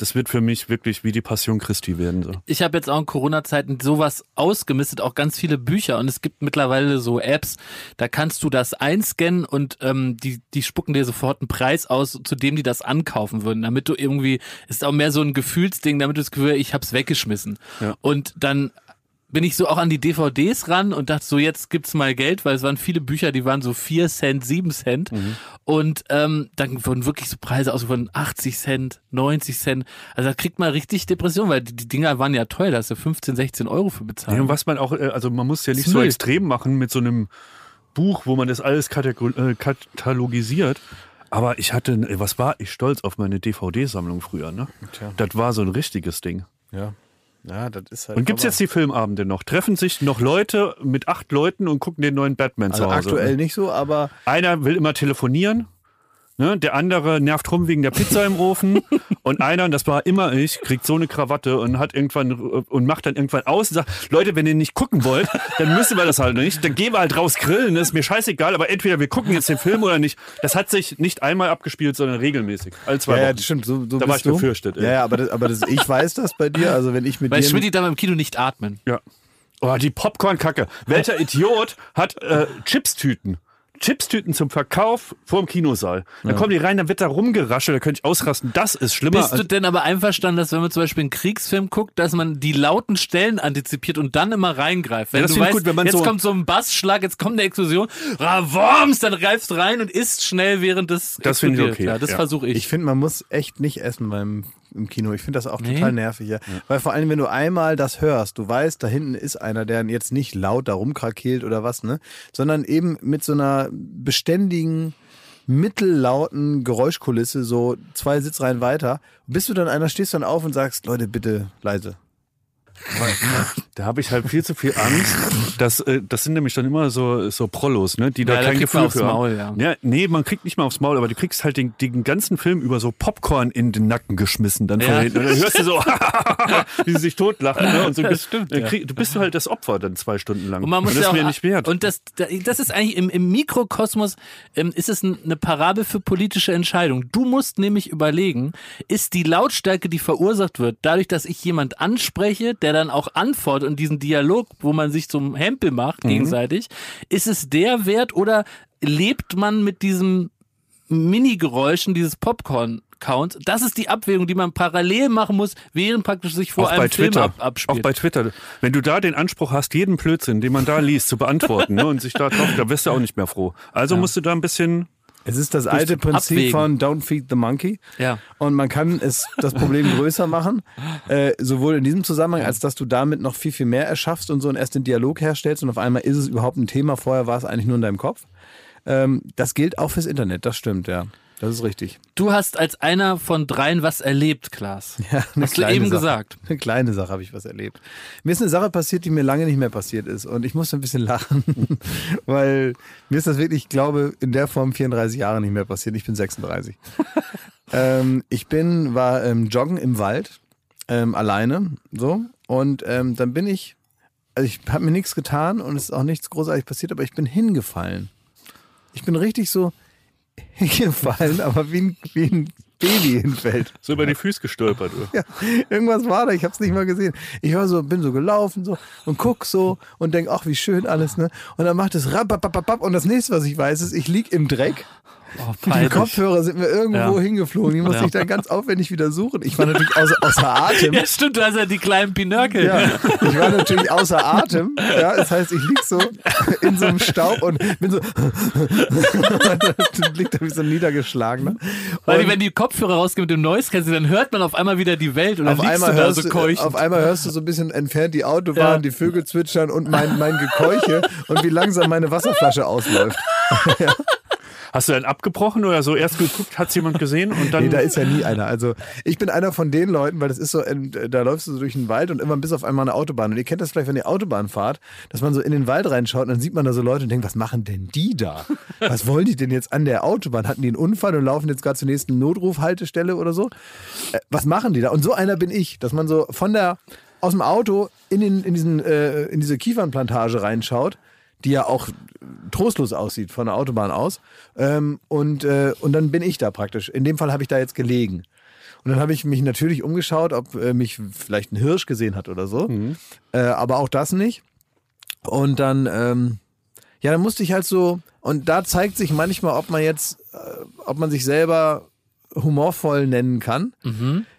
das wird für mich wirklich wie die Passion Christi werden. So. Ich habe jetzt auch in Corona-Zeiten sowas ausgemistet, auch ganz viele Bücher und es gibt mittlerweile so Apps, da kannst du das einscannen und ähm, die, die spucken dir sofort einen Preis aus, zu dem die das ankaufen würden, damit du irgendwie, ist auch mehr so ein Gefühlsding, damit du das Gefühl, ich hab's weggeschmissen. Ja. Und dann bin ich so auch an die DVDs ran und dachte so, jetzt gibt's mal Geld, weil es waren viele Bücher, die waren so 4 Cent, 7 Cent. Und ähm, dann wurden wirklich so Preise ausgefunden, 80 Cent, 90 Cent. Also da kriegt man richtig Depression, weil die, die Dinger waren ja teuer, da hast du 15, 16 Euro für bezahlt. Ja, und was man auch, äh, also man muss ja nicht Ist so extrem machen mit so einem Buch, wo man das alles äh, katalogisiert. Aber ich hatte, äh, was war ich stolz auf meine DVD-Sammlung früher, ne? Tja. Das war so ein richtiges Ding. Ja. Ja, das ist halt. Und gibt's jetzt die Filmabende noch? Treffen sich noch Leute mit acht Leuten und gucken den neuen Batman also zu Hause? aktuell nicht so, aber Einer will immer telefonieren. Ne, der andere nervt rum wegen der Pizza im Ofen und einer, und das war immer ich, kriegt so eine Krawatte und hat irgendwann und macht dann irgendwann aus und sagt, Leute, wenn ihr nicht gucken wollt, dann müssen wir das halt nicht. Dann gehen wir halt raus grillen, das ist mir scheißegal, aber entweder wir gucken jetzt den Film oder nicht. Das hat sich nicht einmal abgespielt, sondern regelmäßig. Alle zwei ja, ja, Wochen. das stimmt. So, so Da war ich du. befürchtet. Ja, ja, aber, das, aber das, ich weiß das bei dir. Also wenn ich mit weil dir. Schmidt darf im Kino nicht atmen. Ja. Oh, die Popcorn-Kacke. Welcher Idiot hat äh, Chipstüten? Chipstüten zum Verkauf vorm Kinosaal. Dann kommen die rein, dann wird da rumgeraschelt, da könnte ich ausrasten. Das ist schlimmer. Bist du denn aber einverstanden, dass wenn man zum Beispiel einen Kriegsfilm guckt, dass man die lauten Stellen antizipiert und dann immer reingreift? Wenn Ja, das du finde ich weißt, gut, wenn man jetzt so- kommt so ein Bassschlag, jetzt kommt eine Explosion, Ravoms, dann greifst du rein und isst schnell, während das Das finde ich okay, Ja, das ja. versuche ich. Ich finde, man muss echt nicht essen beim im Kino. Ich finde das auch Nee? total nervig. Ja. Weil vor allem, wenn du einmal das hörst, du weißt, da hinten ist einer, der jetzt nicht laut da rumkrakeelt oder was, ne? Sondern eben mit so einer beständigen, mittellauten Geräuschkulisse, so zwei Sitzreihen weiter. Bist du dann einer, stehst dann auf und sagst, Leute, bitte leise. Da habe ich halt viel zu viel Angst. Das, äh, das sind nämlich dann immer so, so Prollos, ne? die da Ja, da kein kriegt Gefühl für Maul, haben. ja. ja. Nee, man kriegt nicht mal aufs Maul, aber du kriegst halt den, den ganzen Film über so Popcorn in den Nacken geschmissen dann von Ja. hinten. Und dann hörst du so, wie sie sich totlachen. Ne? Und so Das stimmt, krieg, du bist halt das Opfer dann zwei Stunden lang. Und man muss das ja ist auch, mir nicht wert. Und das, das ist eigentlich im, im Mikrokosmos, ähm, ist es ein- eine Parabel für politische Entscheidungen. Du musst nämlich überlegen, ist die Lautstärke, die verursacht wird, dadurch, dass ich jemand anspreche, der dann auch antwortet und diesen Dialog, wo man sich zum Hempel macht gegenseitig, ist es der Wert oder lebt man mit diesem Mini-Geräuschen dieses Popcorn Count. Das ist die Abwägung, die man parallel machen muss, während praktisch sich vor auch einem bei Film Twitter. ab, abspielt. Auch bei Twitter. Wenn du da den Anspruch hast, jeden Blödsinn, den man da liest, zu beantworten ne, und sich da drauf, da wirst du auch nicht mehr froh. Also musst du da ein bisschen Es ist das alte Prinzip Abwägen. von Don't Feed the Monkey. Ja. Und man kann es das Problem größer machen, äh, sowohl in diesem Zusammenhang, als dass du damit noch viel, viel mehr erschaffst und so und erst den Dialog herstellst und auf einmal ist es überhaupt ein Thema. Vorher war es eigentlich nur in deinem Kopf. Ähm, das gilt auch fürs Internet, das stimmt, ja. Das ist richtig. Du hast als einer von dreien was erlebt, Klaas. Ja, eine Hast du eben Sache. gesagt. Eine kleine Sache habe ich was erlebt. Mir ist eine Sache passiert, die mir lange nicht mehr passiert ist. Und ich musste ein bisschen lachen, weil mir ist das wirklich, ich glaube, in der Form 34 Jahre nicht mehr passiert. Ich bin 36. ähm, ich bin, war ähm, joggen im Wald, ähm, alleine, so. Und ähm, dann bin ich, also ich habe mir nichts getan und es ist auch nichts großartig passiert, aber ich bin hingefallen. Ich bin richtig so hingefallen, aber wie ein, wie ein Baby hinfällt. So über die Füße gestolpert. Oder? Ja, irgendwas war da, ich habe es nicht mal gesehen. Ich war so, bin so gelaufen so und guck so und denk, ach wie schön alles, ne? Und dann macht es rap, rap, rap, rap, und das nächste, was ich weiß, ist, ich lieg im Dreck. Oh, Die. Kopfhörer sind mir irgendwo Ja. hingeflogen. Die musste Ja. ich dann ganz aufwendig wieder suchen. Ich war natürlich außer, außer Atem. Ja, stimmt, du hast ja die kleinen Pinöckel. Ja, ich war natürlich außer Atem. Ja, das heißt, ich lieg so in so einem Staub und bin so und liegt da wie so ein niedergeschlagener. Weil wenn die Kopfhörer rausgehen mit dem Noise Cancelling, dann hört man auf einmal wieder die Welt und dann auf einmal, du da so du, keuchend. auf einmal hörst du so ein bisschen entfernt die Autobahn, Ja. die Vögel zwitschern und mein, mein Gekeuche und wie langsam meine Wasserflasche ausläuft. Hast du dann abgebrochen oder so erst geguckt, hat jemand gesehen und dann. Nee, da ist ja nie einer. Also ich bin einer von den Leuten, weil das ist so, ähm, da läufst du so durch den Wald und immer bis auf einmal eine Autobahn. Und ihr kennt das vielleicht, wenn ihr Autobahn fahrt, dass man so in den Wald reinschaut und dann sieht man da so Leute und denkt, was machen denn die da? Was wollen die denn jetzt an der Autobahn? Hatten die einen Unfall und laufen jetzt gerade zur nächsten Notrufhaltestelle oder so? Äh, was machen die da? Und so einer bin ich, dass man so von der aus dem Auto in, den, in, diesen, äh, in diese Kiefernplantage reinschaut, die ja auch trostlos aussieht von der Autobahn aus. Ähm, und, äh, und dann bin ich da praktisch. In dem Fall habe ich da jetzt gelegen. Und dann habe ich mich natürlich umgeschaut, ob äh, mich vielleicht ein Hirsch gesehen hat oder so. Äh, aber auch das nicht. Und dann, ähm, ja, dann musste ich halt so, und da zeigt sich manchmal, ob man jetzt, äh, ob man sich selber humorvoll nennen kann.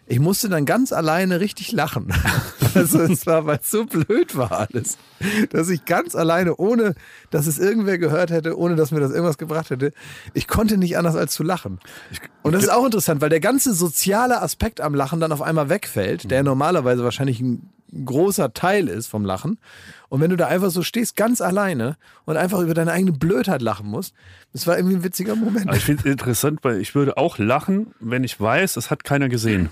Ich musste dann ganz alleine richtig lachen. Also es war, weil es so blöd war alles, dass ich ganz alleine, ohne dass es irgendwer gehört hätte, ohne dass mir das irgendwas gebracht hätte, ich konnte nicht anders als zu lachen. Und das ist auch interessant, weil der ganze soziale Aspekt am Lachen dann auf einmal wegfällt, der normalerweise wahrscheinlich ein großer Teil ist vom Lachen. Und wenn du da einfach so stehst, ganz alleine und einfach über deine eigene Blödheit lachen musst, das war irgendwie ein witziger Moment. Aber ich finde es interessant, weil ich würde auch lachen, wenn ich weiß, es hat keiner gesehen.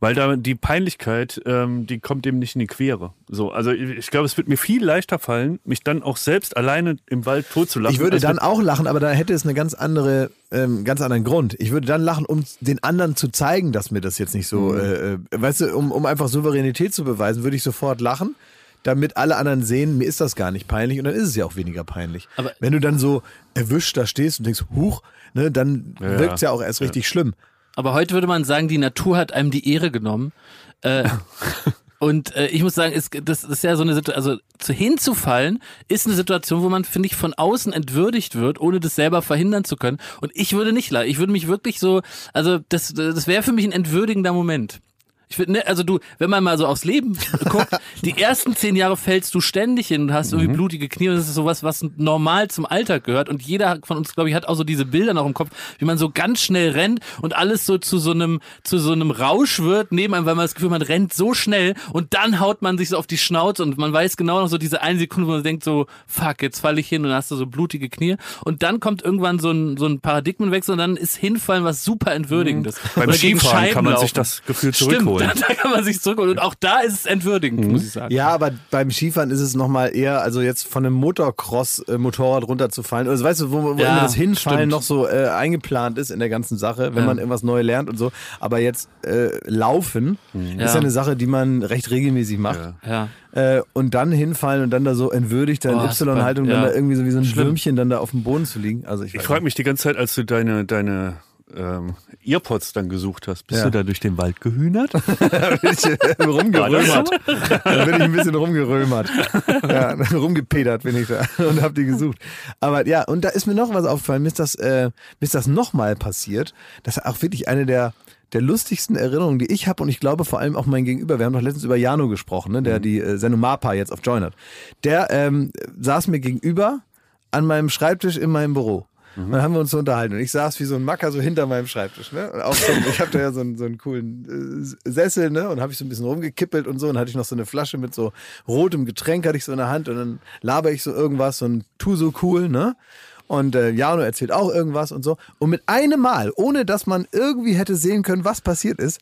Weil da die Peinlichkeit, ähm, die kommt dem nicht in die Quere. So, also ich, ich glaube, es wird mir viel leichter fallen, mich dann auch selbst alleine im Wald totzulachen. Ich würde dann auch lachen, aber da hätte es eine ganz andere, ähm, ganz anderen Grund. Ich würde dann lachen, um den anderen zu zeigen, dass mir das jetzt nicht so, Mhm. äh, äh, weißt du, um, um einfach Souveränität zu beweisen, würde ich sofort lachen, damit alle anderen sehen, mir ist das gar nicht peinlich und dann ist es ja auch weniger peinlich. Aber- Wenn du dann so erwischt da stehst und denkst, huch, ne, dann Ja. wirkt es ja auch erst richtig schlimm. Aber heute würde man sagen, die Natur hat einem die Ehre genommen. Äh, und äh, ich muss sagen, es, das ist ja so eine Situation, also zu hinzufallen ist eine Situation, wo man, finde ich, von außen entwürdigt wird, ohne das selber verhindern zu können. Und ich würde nicht leiden. Ich würde mich wirklich so, also das, das wäre für mich ein entwürdigender Moment. Ich finde, ne, also du, wenn man mal so aufs Leben guckt, die ersten zehn Jahre fällst du ständig hin und hast irgendwie blutige Knie und das ist sowas, was normal zum Alltag gehört. Und jeder von uns, glaube ich, hat auch so diese Bilder noch im Kopf, wie man so ganz schnell rennt und alles so zu so einem, zu so einem Rausch wird neben einem, weil man das Gefühl, man rennt so schnell und dann haut man sich so auf die Schnauze und man weiß genau noch so diese eine Sekunde, wo man denkt so, fuck, jetzt falle ich hin und dann hast du so blutige Knie. Und dann kommt irgendwann so ein, so ein Paradigmenwechsel und dann ist hinfallen was super entwürdigendes. Beim Oder gegen Skifahren kann man sich das Gefühl Stimmt, zurückholen. da, da kann man sich zurückholen. Und auch da ist es entwürdigend, muss ich sagen. Ja, aber beim Skifahren ist es nochmal eher, also jetzt von einem Motocross-Motorrad runterzufallen. Also weißt du, wo, wo Ja, immer das Hinfallen stimmt. noch so äh, eingeplant ist in der ganzen Sache, wenn Ja. man irgendwas neu lernt und so. Aber jetzt äh, Laufen ist ja eine Sache, die man recht regelmäßig macht. Ja. Ja. Äh, und dann hinfallen und dann da so entwürdigt, da in Oh, Y-Haltung, dann Ja. da irgendwie so wie so ein Schlimm. Würmchen dann da auf dem Boden zu liegen. Also ich, Ich frage mich die ganze Zeit, als du deine, deine ähm, Earpods dann gesucht hast, bist Ja. du da durch den Wald gehühnert? nicht. bin ich äh, rumgerömert. da bin ich ein bisschen rumgerömert. Ja, rumgepedert bin ich da und hab die gesucht. Aber ja, und da ist mir noch was aufgefallen. Mir ist das, äh, mir ist das nochmal passiert. Das ist auch wirklich eine der der lustigsten Erinnerungen, die ich habe und ich glaube vor allem auch mein Gegenüber. Wir haben doch letztens über Jano gesprochen, ne, der die äh, Sendung Mapa jetzt auf Join hat. Der ähm, saß mir gegenüber an meinem Schreibtisch in meinem Büro. Und dann haben wir uns so unterhalten und ich saß wie so ein Macker so hinter meinem Schreibtisch. Ne? Und auch so, ich habe da ja so einen, so einen coolen äh, Sessel ne? und habe ich so ein bisschen rumgekippelt und so und hatte ich noch so eine Flasche mit so rotem Getränk hatte ich so in der Hand und dann laber ich so irgendwas und tu so cool, ne? Und äh, Jano erzählt auch irgendwas und so. Und mit einem Mal, ohne dass man irgendwie hätte sehen können, was passiert ist,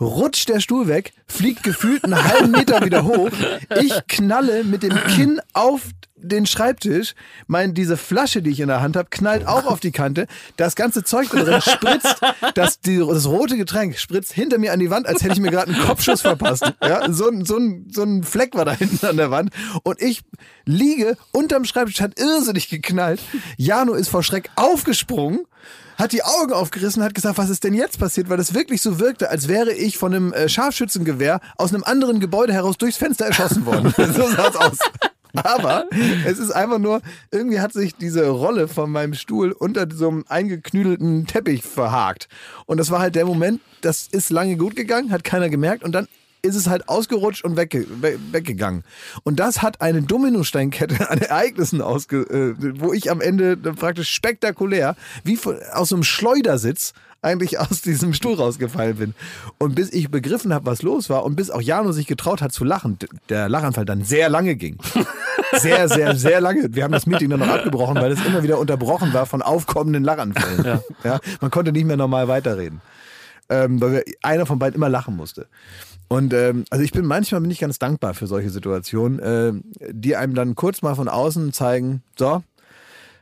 rutscht der Stuhl weg, fliegt gefühlt einen halben Meter wieder hoch. Ich knalle mit dem Kinn auf den Schreibtisch. Mein, diese Flasche, die ich in der Hand habe, knallt auch auf die Kante. Das ganze Zeug da drin spritzt, das, die, das rote Getränk spritzt hinter mir an die Wand, als hätte ich mir gerade einen Kopfschuss verpasst. Ja, so, so, ein, so ein Fleck war da hinten an der Wand. Und ich liege unterm Schreibtisch, hat irrsinnig geknallt. Jano ist vor Schreck aufgesprungen hat die Augen aufgerissen, hat gesagt, was ist denn jetzt passiert, weil es wirklich so wirkte, als wäre ich von einem äh, Scharfschützengewehr aus einem anderen Gebäude heraus durchs Fenster erschossen worden. so sah's aus. Aber es ist einfach nur, irgendwie hat sich diese Rolle von meinem Stuhl unter so einem eingeknüdelten Teppich verhakt. Und das war halt der Moment, das ist lange gut gegangen, hat keiner gemerkt und dann ist es halt ausgerutscht und wegge we weggegangen. Und das hat eine Dominosteinkette an Ereignissen ausge, äh, wo ich am Ende praktisch spektakulär, wie von, aus einem Schleudersitz, eigentlich aus diesem Stuhl rausgefallen bin. Und bis ich begriffen habe, was los war und bis auch Jano sich getraut hat zu lachen, der Lachanfall dann sehr lange ging. Sehr, sehr, sehr lange. Wir haben das Meeting dann noch abgebrochen, weil es immer wieder unterbrochen war von aufkommenden Lachanfällen. Ja. man konnte nicht mehr normal weiterreden. Ähm, weil wir, einer von beiden immer lachen musste. Und ähm, also ich bin manchmal bin ich ganz dankbar für solche Situationen, ähm, die einem dann kurz mal von außen zeigen, so,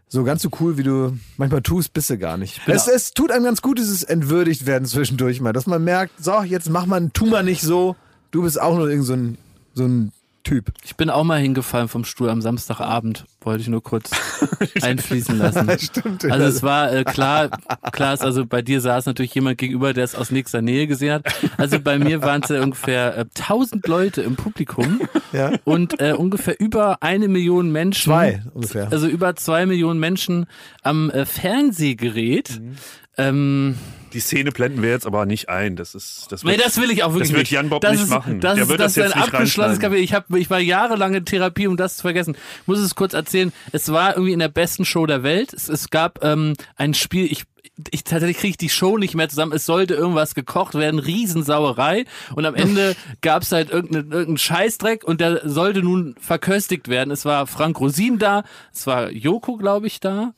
so ganz so cool, wie du manchmal tust, bist du gar nicht. Es, es tut einem ganz gut, dieses entwürdigt werden zwischendurch mal, dass man merkt, so, jetzt mach mal, tu mal nicht so, du bist auch nur irgend so ein, so ein Typ. Ich bin auch mal hingefallen vom Stuhl am Samstagabend, wollte ich nur kurz einfließen lassen. Stimmt. Also es war äh, klar, klar ist, also bei dir saß natürlich jemand gegenüber, der es aus nächster Nähe gesehen hat. Also bei mir waren es ja ungefähr äh, 1000 Leute im Publikum Ja. und äh, ungefähr über eine Million Menschen. Zwei ungefähr. Also über zwei Millionen Menschen am äh, Fernsehgerät. Ähm, Die Szene blenden wir jetzt aber nicht ein. Das ist, das Nee, wird, das will ich auch wirklich Das wird. Jan Bob das nicht ist, machen. Das Der ist, wird das das ist jetzt ein nicht abgeschlossenes. Kapitel. Ich, hab, ich war jahrelang in Therapie, um das zu vergessen. Ich muss es kurz erzählen. Es war irgendwie in der besten Show der Welt. Es, es gab ähm, ein Spiel, ich ich tatsächlich kriege ich die Show nicht mehr zusammen. Es sollte irgendwas gekocht werden, Riesensauerei. Und am Ende gab es halt irgendeinen irgendeinen Scheißdreck und der sollte nun verköstigt werden. Es war Frank Rosin da, es war Joko, glaube ich, da.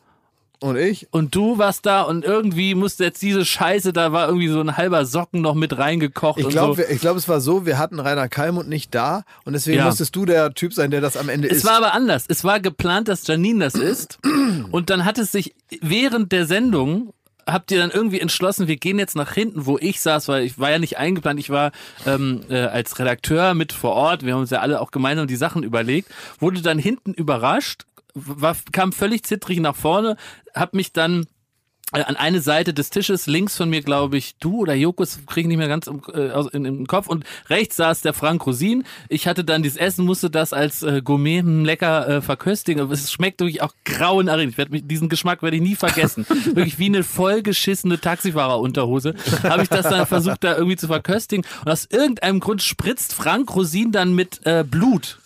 Und ich? Und du warst da und irgendwie musste jetzt diese Scheiße, da war irgendwie so ein halber Socken noch mit reingekocht Ich glaube, so. ich glaub, es war so, wir hatten Rainer Kalmund nicht da und deswegen Ja. musstest du der Typ sein, der das am Ende Es ist. war aber anders. Es war geplant, dass Janine das ist. Und dann hat es sich während der Sendung habt ihr dann irgendwie entschlossen, wir gehen jetzt nach hinten, wo ich saß, weil ich war ja nicht eingeplant, ich war ähm, äh, als Redakteur mit vor Ort, wir haben uns ja alle auch gemeinsam die Sachen überlegt, wurde dann hinten überrascht, war, kam völlig zittrig nach vorne, hab mich dann äh, an eine Seite des Tisches, links von mir, glaube ich, du oder Jokos, kriege ich nicht mehr ganz im, äh, in, im Kopf. Und rechts saß der Frank Rosin. Ich hatte dann dieses Essen, musste das als äh, Gourmet hm, lecker äh, verköstigen. Aber es schmeckt wirklich auch grauenerregend. Ich werd mich, diesen Geschmack werde ich nie vergessen. wirklich wie eine vollgeschissene Taxifahrerunterhose. Habe ich das dann versucht, da irgendwie zu verköstigen. Und aus irgendeinem Grund spritzt Frank Rosin dann mit äh, Blut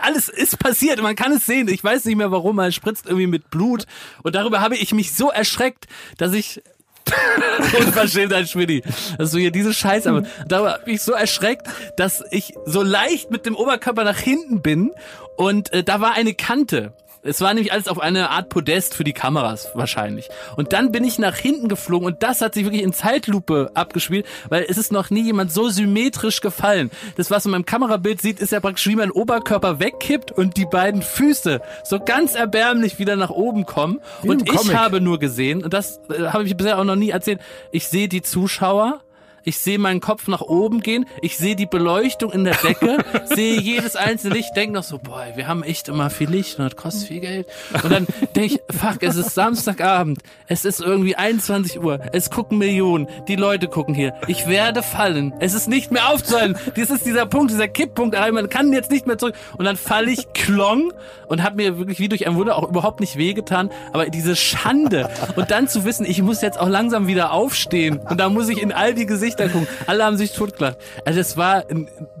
alles ist passiert, man kann es sehen. Ich weiß nicht mehr warum, er spritzt irgendwie mit Blut. Und darüber habe ich mich so erschreckt, dass ich. Unverschämtheit, Schmidti. Dass du hier diese Scheiße aber darüber habe ich so erschreckt, dass ich so leicht mit dem Oberkörper nach hinten bin und äh, da war eine Kante. Es war nämlich alles auf eine Art Podest für die Kameras wahrscheinlich. Und dann bin ich nach hinten geflogen und das hat sich wirklich in Zeitlupe abgespielt, weil es ist noch nie jemand so symmetrisch gefallen. Das, was man beim Kamerabild sieht, ist ja praktisch, wie mein Oberkörper wegkippt und die beiden Füße so ganz erbärmlich wieder nach oben kommen. Wie und im ich habe nur gesehen, und das äh, habe ich bisher auch noch nie erzählt, ich sehe die Zuschauer, ich sehe meinen Kopf nach oben gehen, ich sehe die Beleuchtung in der Decke, sehe jedes einzelne Licht, denke noch so, boah, wir haben echt immer viel Licht und das kostet viel Geld. Und dann denke ich, fuck, es ist Samstagabend, es ist irgendwie 21 Uhr, es gucken Millionen, die Leute gucken hier, ich werde fallen, es ist nicht mehr aufzuhalten, das ist dieser Punkt, dieser Kipppunkt, man kann jetzt nicht mehr zurück. Und dann falle ich klong und habe mir wirklich wie durch ein Wunder auch überhaupt nicht wehgetan, aber diese Schande. Und dann zu wissen, ich muss jetzt auch langsam wieder aufstehen. Und da muss ich in all die Gesichter gucken. Alle haben sich totgelacht. Also das war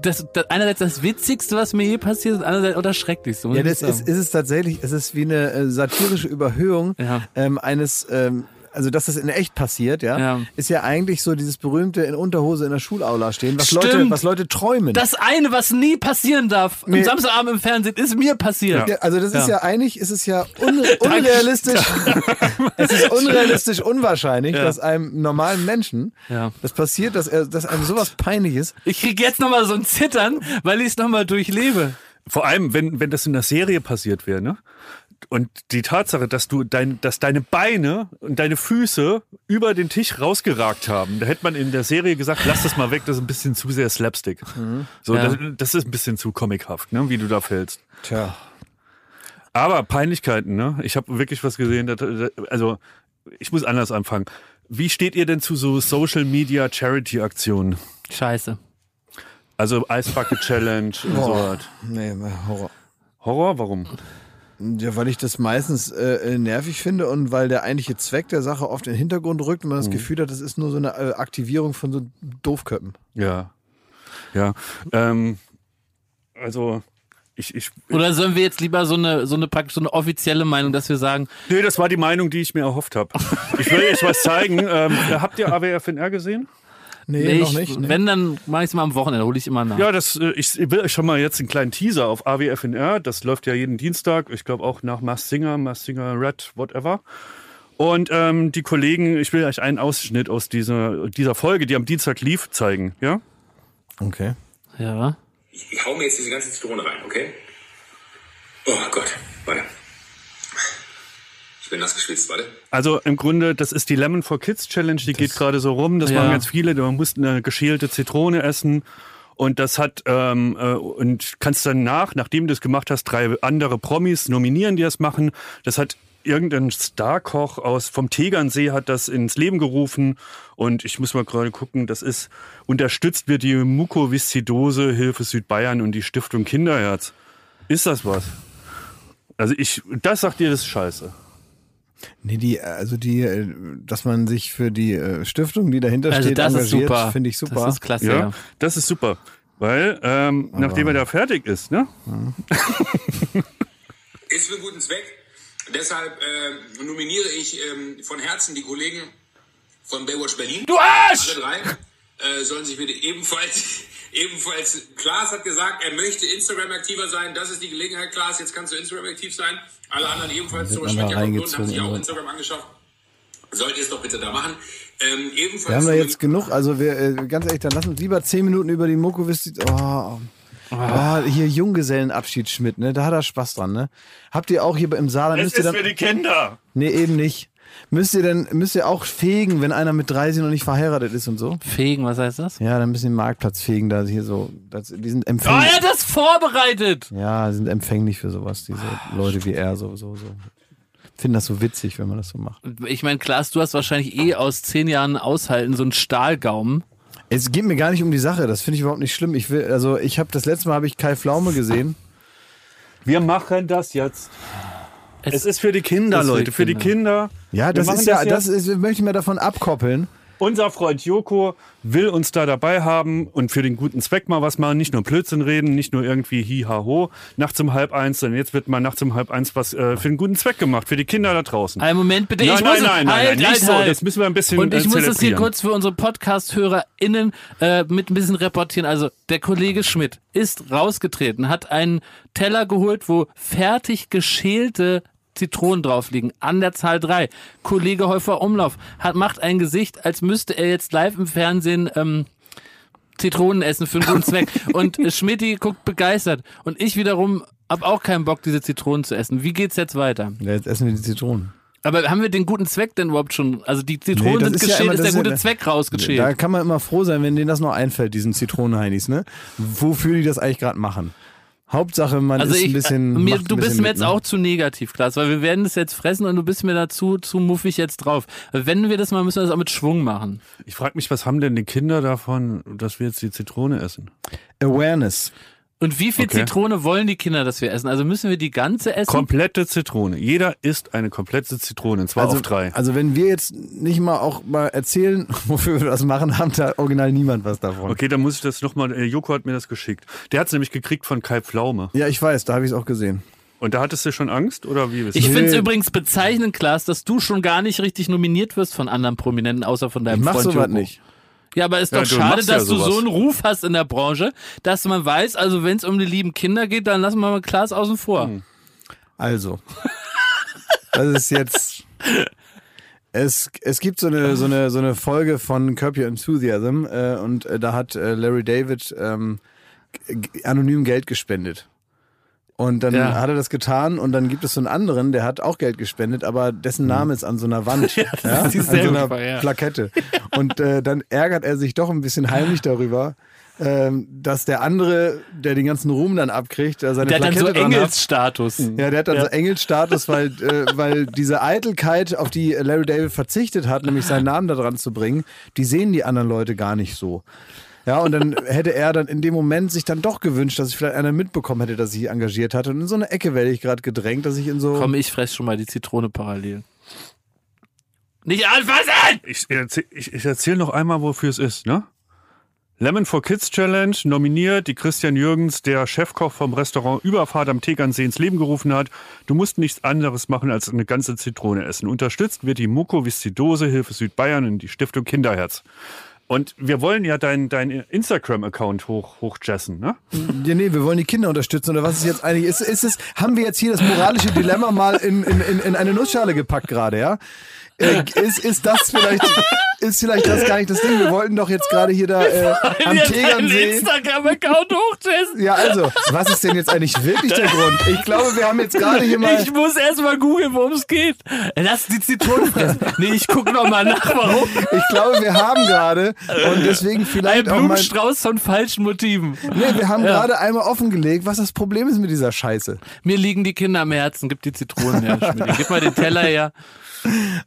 das, das einerseits das Witzigste, was mir je passiert ist, andererseits auch das Schrecklichste. Ja, das ist, ist es tatsächlich, es ist wie eine äh, satirische Überhöhung Ja. ähm, eines, ähm, also dass das in echt passiert, ja, Ja. ist ja eigentlich so dieses berühmte in Unterhose in der Schulaula stehen, was Leute, was Leute träumen. das eine, was nie passieren darf, Nee. am Samstagabend im Fernsehen, ist mir passiert. ja, also das ist Ja. eigentlich, ist es ja un unrealistisch, es ist unrealistisch unwahrscheinlich, dass einem normalen Menschen Ja. das passiert, dass er, dass einem sowas peinlich ist. Ich krieg jetzt nochmal so ein Zittern, weil ich es nochmal durchlebe. vor allem, wenn, wenn das in der Serie passiert wäre, ne? Und die Tatsache, dass du dein, dass deine Beine und deine Füße über den Tisch rausgeragt haben, da hätte man in der Serie gesagt, lass das mal weg, das ist ein bisschen zu sehr Slapstick. So, Ja. das, das ist ein bisschen zu comichaft, ne, wie du da fällst. Tja. Aber Peinlichkeiten, ne? Ich habe wirklich was gesehen. Das, das, also, ich muss anders anfangen. Wie steht ihr denn zu so Social Media Charity Aktionen? Scheiße. Also Ice Bucket Challenge und so was. Nee, Horror. Horror? Warum? Ja, weil ich das meistens äh, äh, nervig finde und weil der eigentliche Zweck der Sache oft in den Hintergrund rückt und man das Gefühl hat, das ist nur so eine äh, Aktivierung von so Doofköppen. Ja. Ja. Ähm, also, ich, ich, Oder sollen wir jetzt lieber so eine, so eine praktisch so eine offizielle Meinung, dass wir sagen, nee, das war die Meinung, die ich mir erhofft habe. Ich will euch was zeigen. Ähm, habt ihr AWFNR gesehen? Nee, nee, noch ich, nicht. Nee. wenn, dann mache ich es mal am Wochenende, hole ich immer nach. Ja, das, äh, ich will euch schon mal jetzt einen kleinen Teaser auf AWFNR. Das läuft ja jeden Dienstag. Ich glaube auch nach Mars Singer, Mars Singer Red, whatever. Und ähm, die Kollegen, ich will euch einen Ausschnitt aus dieser, dieser Folge, die am Dienstag lief, zeigen. Ja? Okay. Ja. Ich, ich hau mir jetzt diese ganze Zitrone rein, okay? Oh Gott, warte. Ich bin nass geschwitzt, warte. Also im Grunde, das ist die Lemon for Kids Challenge, die geht gerade so rum. Das Ja. machen ganz viele. Man muss eine geschälte Zitrone essen. Und das hat, ähm, äh, und kannst dann nach, nachdem du das gemacht hast, drei andere Promis nominieren, die das machen. Das hat irgendein Starkoch aus vom Tegernsee hat das ins Leben gerufen. Und ich muss mal gerade gucken, das ist, unterstützt wird die Mukoviszidose Hilfe Südbayern und die Stiftung Kinderherz. Ist das was? Also ich, das sagt ihr, das ist scheiße. Nee, die, also die, äh, dass man sich für die äh, Stiftung, die dahinter Also steht, das ist engagiert, finde ich super. Das ist klasse, Ja, ja. das ist super. Weil, ähm, nachdem er da fertig ist, ne? Ist für einen guten Zweck. Deshalb äh, nominiere ich ähm, von Herzen die Kollegen von Baywatch Berlin. Du Arsch! Alle drei äh, sollen sich bitte ebenfalls, ebenfalls, Klaas hat gesagt, er möchte Instagram aktiver sein. Das ist die Gelegenheit, Klaas. Jetzt kannst du Instagram aktiv sein. Alle anderen ebenfalls. Wird Thomas man da Schwedjak und Lohn haben sich auch? Instagram angeschafft. Sollt ihr es doch bitte da machen. Ähm, ebenfalls Wir haben da jetzt genug, also wir, äh, ganz ehrlich, dann lass uns lieber zehn Minuten über die Mokovic. Oh, Ah, hier Junggesellenabschied Schmidt, ne? Da hat er Spaß dran, ne? Habt ihr auch hier im Saarland, müsst ihr dann, die Kinder. nee, eben nicht. Müsst ihr denn, müsst ihr auch fegen, wenn einer mit 30 noch nicht verheiratet ist und so? Fegen, was heißt das? Ja, dann müssen die den Marktplatz fegen, da hier so, das, die sind Oh, empfänglich. er hat das vorbereitet! Ja, sind empfänglich für sowas, diese Leute wie er, so, so, so. Finden das so witzig, wenn man das so macht. Ich meine, Klaas, du hast wahrscheinlich eh aus zehn Jahren aushalten so einen Stahlgaumen. Es geht mir gar nicht um die Sache, das finde ich überhaupt nicht schlimm. Ich will, also ich habe das letzte Mal habe ich Kai Pflaume gesehen. Wir machen das jetzt. Es ist für die Kinder, für Leute, für die Kinder. Kinder. Ja, Wir das ist ja, das das ist, möchte ich mir davon abkoppeln. Unser Freund Joko will uns da dabei haben und für den guten Zweck mal was machen. Nicht nur Blödsinn reden, nicht nur irgendwie hi, ha, ho, nachts um halb eins, sondern jetzt wird mal nachts um halb eins was äh, für den guten Zweck gemacht, für die Kinder da draußen. Einen Moment bitte. Nein, ich nein, muss, nein, nein, halt, nein, nicht halt, so. halt. Das müssen wir ein bisschen, Und ich äh, muss das hier kurz für unsere Podcast-HörerInnen äh, mit ein bisschen reportieren. Also der Kollege Schmidt ist rausgetreten, hat einen Teller geholt, wo fertig geschälte Zitronen drauf liegen, an der Zahl drei. Kollege Häufer Umlauf hat, macht ein Gesicht, als müsste er jetzt live im Fernsehen ähm, Zitronen essen für einen guten Zweck. Und Schmidti guckt begeistert. Und ich wiederum hab auch keinen Bock, diese Zitronen zu essen. Wie geht's jetzt weiter? Ja, jetzt essen wir die Zitronen. Aber haben wir den guten Zweck denn überhaupt schon? Also die Zitronen Nee, sind ist ja geschält, immer- ist der ist ja- gute Zweck rausgeschält. Da kann man immer froh sein, wenn denen das noch einfällt, diesen Zitronenheinis, ne? Wofür die das eigentlich gerade machen. Hauptsache, man also ist ich, ein bisschen. äh, mir, macht ein du bist bisschen mir mit, jetzt ne? auch zu negativ, Klaas, weil wir werden das jetzt fressen und du bist mir dazu zu muffig jetzt drauf. Wenn wir das mal, müssen wir das auch mit Schwung machen. Ich frage mich, was haben denn die Kinder davon, dass wir jetzt die Zitrone essen? Awareness. Und wie viel Okay. Zitrone wollen die Kinder, dass wir essen? Also müssen wir die ganze essen? Komplette Zitrone. Jeder isst eine komplette Zitrone, und zwar Also, auf drei. also wenn wir jetzt nicht mal auch mal erzählen, wofür wir das machen, haben da original niemand was davon. Okay, dann muss ich das nochmal, äh, Joko hat mir das geschickt. Der hat es nämlich gekriegt von Kai Pflaume. Ja, ich weiß, da habe ich es auch gesehen. Und da hattest du schon Angst, oder wie? Ich finde es Nee. übrigens bezeichnend, Klaas, dass du schon gar nicht richtig nominiert wirst von anderen Prominenten, außer von deinem Ich mach Freund sowas nicht. Ja, aber ist doch schade, machst ja dass du so einen Ruf hast in der Branche, dass man weiß, also wenn es um die lieben Kinder geht, dann lassen wir mal Klaas außen vor. Hm. Also, das ist jetzt. Es, es gibt so eine, so, eine, so eine Folge von Curb Your Enthusiasm äh, und äh, da hat äh, Larry David ähm, anonym Geld gespendet. Und dann Ja. hat er das getan und dann gibt es so einen anderen, der hat auch Geld gespendet, aber dessen Name ist an so einer Wand, Ja, das ist an so einer Fall, ja. Plakette. Und äh, dann ärgert er sich doch ein bisschen heimlich darüber, ähm, dass der andere, der den ganzen Ruhm dann abkriegt, da seine Der hat dann Plakette so. Engelsstatus. Ja, der hat dann so Engelsstatus, weil, äh, weil diese Eitelkeit, auf die Larry David verzichtet hat, nämlich seinen Namen da dran zu bringen, die sehen die anderen Leute gar nicht so. Ja, und dann hätte er dann in dem Moment sich dann doch gewünscht, dass sich vielleicht einer mitbekommen hätte, dass ich sich engagiert hatte. Und in so eine Ecke werde ich gerade gedrängt, dass ich in so. Komm, ich fress schon mal die Zitrone parallel. Nicht anfassen! Ich, ich, ich erzähle noch einmal, wofür es ist, ne? Lemon for Kids Challenge nominiert, die Christian Jürgens, der Chefkoch vom Restaurant Überfahrt am Tegernsee ins Leben gerufen hat. Du musst nichts anderes machen als eine ganze Zitrone essen. Unterstützt wird die Mukoviszidose Hilfe Südbayern und die Stiftung Kinderherz. Und wir wollen ja dein, dein Instagram-Account hoch, hochjessen, ne? Ja, nee, wir wollen die Kinder unterstützen. Oder was ist jetzt eigentlich? Ist, ist es, haben wir jetzt hier das moralische Dilemma mal in, in, in eine Nussschale gepackt gerade, ja? Äh, ist, ist das vielleicht, ist vielleicht das gar nicht das Ding? Wir wollten doch jetzt gerade hier da äh, am Tegernsee. Instagram-Account hochchessen. Ja, also, was ist denn jetzt eigentlich wirklich der Grund? Ich glaube, wir haben jetzt gerade hier mal. Ich muss erst mal googeln, worum es geht. Lass die Zitronen fressen. Nee, ich guck noch mal nach, warum. Ich glaube, wir haben gerade und deswegen Ein vielleicht auch mal. Blumenstrauß von falschen Motiven. Nee, wir haben gerade einmal offengelegt, was das Problem ist mit dieser Scheiße. Mir liegen die Kinder am Herzen. Gib die Zitronen her, Schmidt. Gib mal den Teller her.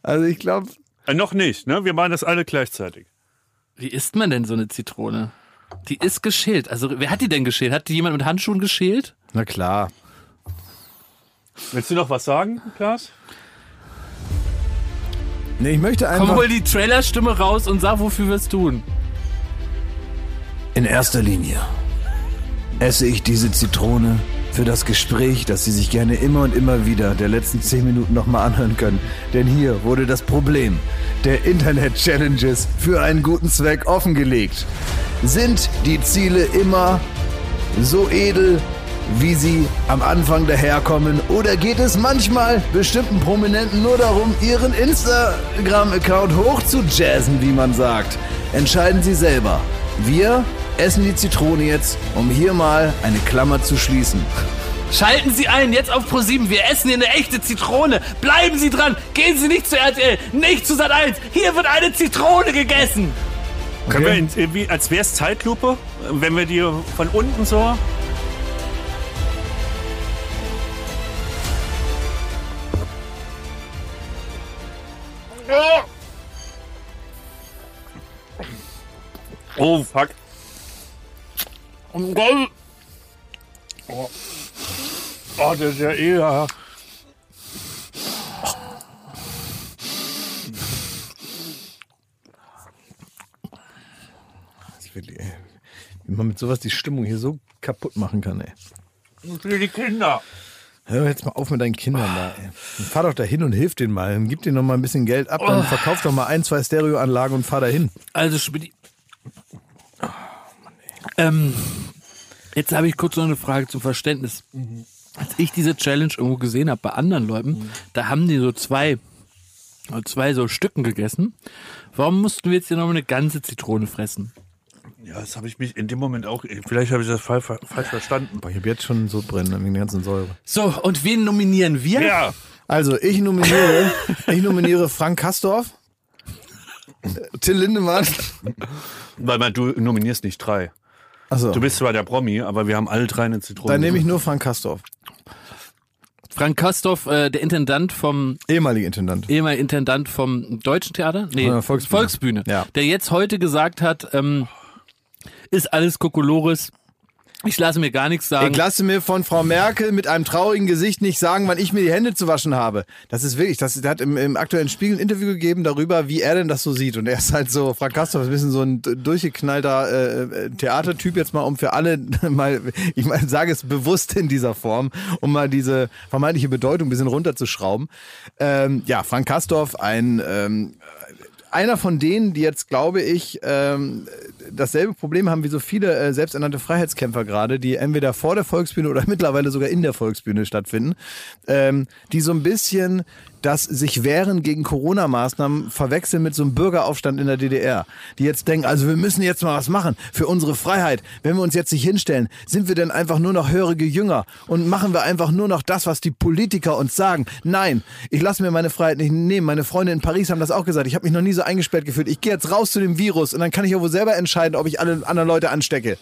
Also ich glaube, Äh, noch nicht, ne? Wir machen das alle gleichzeitig. Wie isst man denn so eine Zitrone? Die ist geschält. Also, wer hat die denn geschält? Hat die jemand mit Handschuhen geschält? na klar. Willst du noch was sagen, Klaas? Nee, ich möchte Komm, einfach hol die Trailerstimme raus und sag, wofür wir es tun. in erster Linie esse ich diese Zitrone für das Gespräch, das Sie sich gerne immer und immer wieder der letzten zehn Minuten nochmal anhören können. Denn hier wurde das Problem der Internet-Challenges für einen guten Zweck offengelegt. Sind die Ziele immer so edel, wie sie am Anfang daherkommen? Oder geht es manchmal bestimmten Prominenten nur darum, ihren Instagram-Account hochzujazzen, wie man sagt? Entscheiden Sie selber. Wir essen die Zitrone jetzt, um hier mal eine Klammer zu schließen. Schalten Sie ein, jetzt auf Pro7. Wir essen hier eine echte Zitrone. Bleiben Sie dran. Gehen Sie nicht zu RTL, nicht zu Sat1. Hier wird eine Zitrone gegessen. Können wir in, irgendwie, als wäre es Zeitlupe, wenn wir die von unten so. Oh, fuck. Oh, oh das ist ja eher. Wie man mit sowas die Stimmung hier so kaputt machen kann, ey. Für die Kinder. Hör jetzt mal auf mit deinen Kindern da, ey. Dann fahr doch da hin und hilf denen mal. Dann gib denen noch mal ein bisschen Geld ab, dann verkauf doch mal ein, zwei Stereoanlagen und fahr da hin. Also, Schmidt. Ähm, jetzt habe ich kurz noch eine Frage zum Verständnis. Als ich diese Challenge irgendwo gesehen habe bei anderen Leuten, da haben die so zwei, zwei so Stücken gegessen. Warum mussten wir jetzt hier noch eine ganze Zitrone fressen? Ja, das habe ich mich in dem Moment auch. Vielleicht habe ich das falsch, falsch verstanden. Boah, ich habe jetzt schon so brennen wegen der ganzen Säure. So, und wen nominieren wir? Ja. Also, ich nominiere, ich nominiere Frank Kastorf, äh, Till Lindemann. Weil man, du nominierst nicht drei. Achso, Du bist zwar der Promi, aber wir haben alle drei eine Zitrone. dann nehme ich nur Frank Kastorf, Frank Kastorf, äh, der Intendant vom ehemaliger Intendant. ehemaliger Intendant vom Deutschen Theater, nee, Von der Volksbühne. Volksbühne, Ja. der jetzt heute gesagt hat, ähm, ist alles Kokolores. Ich lasse mir gar nichts sagen. Ich lasse mir von Frau Merkel mit einem traurigen Gesicht nicht sagen, wann ich mir die Hände zu waschen habe. Das ist wirklich, das, hat im, im aktuellen Spiegel ein Interview gegeben darüber, wie er denn das so sieht. Und er ist halt so, Frank Kastorf ist ein bisschen so ein durchgeknallter äh, äh, Theatertyp jetzt mal, um für alle mal, ich meine, sage es bewusst in dieser Form, um mal diese vermeintliche Bedeutung ein bisschen runterzuschrauben. Ähm, ja, Frank Kastorf, ein ähm, einer von denen, die jetzt, glaube ich, ähm, dasselbe Problem haben wie so viele äh, selbsternannte Freiheitskämpfer gerade, die entweder vor der Volksbühne oder mittlerweile sogar in der Volksbühne stattfinden, ähm, die so ein bisschen das sich wehren gegen Corona-Maßnahmen verwechseln mit so einem Bürgeraufstand in der DDR. Die jetzt denken, also wir müssen jetzt mal was machen für unsere Freiheit. Wenn wir uns jetzt nicht hinstellen, sind wir denn einfach nur noch hörige Jünger und machen wir einfach nur noch das, was die Politiker uns sagen. Nein, ich lasse mir meine Freiheit nicht nehmen. Meine Freunde in Paris haben das auch gesagt. Ich habe mich noch nie so eingesperrt gefühlt. Ich gehe jetzt raus zu dem Virus und dann kann ich ja wohl selber entscheiden, ob ich alle anderen Leute anstecke.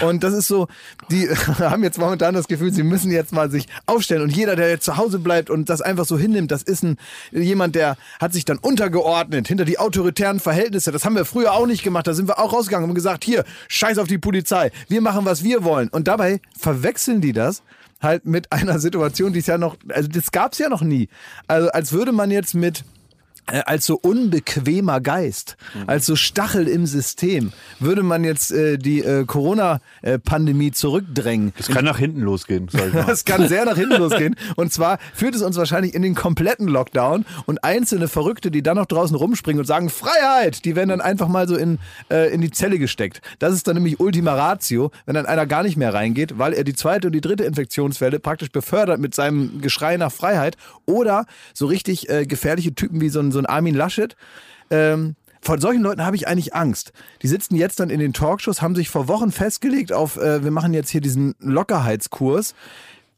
Und das ist so, die haben jetzt momentan das Gefühl, sie müssen jetzt mal sich aufstellen. Und jeder, der jetzt zu Hause bleibt und das einfach so hinnimmt, das ist ein, jemand, der hat sich dann untergeordnet hinter die autoritären Verhältnisse. Das haben wir früher auch nicht gemacht. Da sind wir auch rausgegangen und gesagt, hier, scheiß auf die Polizei. Wir machen, was wir wollen. Und dabei verwechseln die das halt mit einer Situation, die es ja noch, also das gab es ja noch nie. Also als würde man jetzt mit als so unbequemer Geist, mhm. als so Stachel im System, würde man jetzt äh, die äh, Corona-Pandemie zurückdrängen. Das kann nach hinten losgehen, sag ich mal. Das kann sehr nach hinten losgehen. Und zwar führt es uns wahrscheinlich in den kompletten Lockdown und einzelne Verrückte, die dann noch draußen rumspringen und sagen Freiheit, die werden dann einfach mal so in, äh, in die Zelle gesteckt. Das ist dann nämlich Ultima Ratio, wenn dann einer gar nicht mehr reingeht, weil er die zweite und die dritte Infektionswelle praktisch befördert mit seinem Geschrei nach Freiheit oder so richtig äh, gefährliche Typen wie so ein so ein Armin Laschet. Ähm, von solchen Leuten habe ich eigentlich Angst. Die sitzen jetzt dann in den Talkshows, haben sich vor Wochen festgelegt auf, äh, wir machen jetzt hier diesen Lockerheitskurs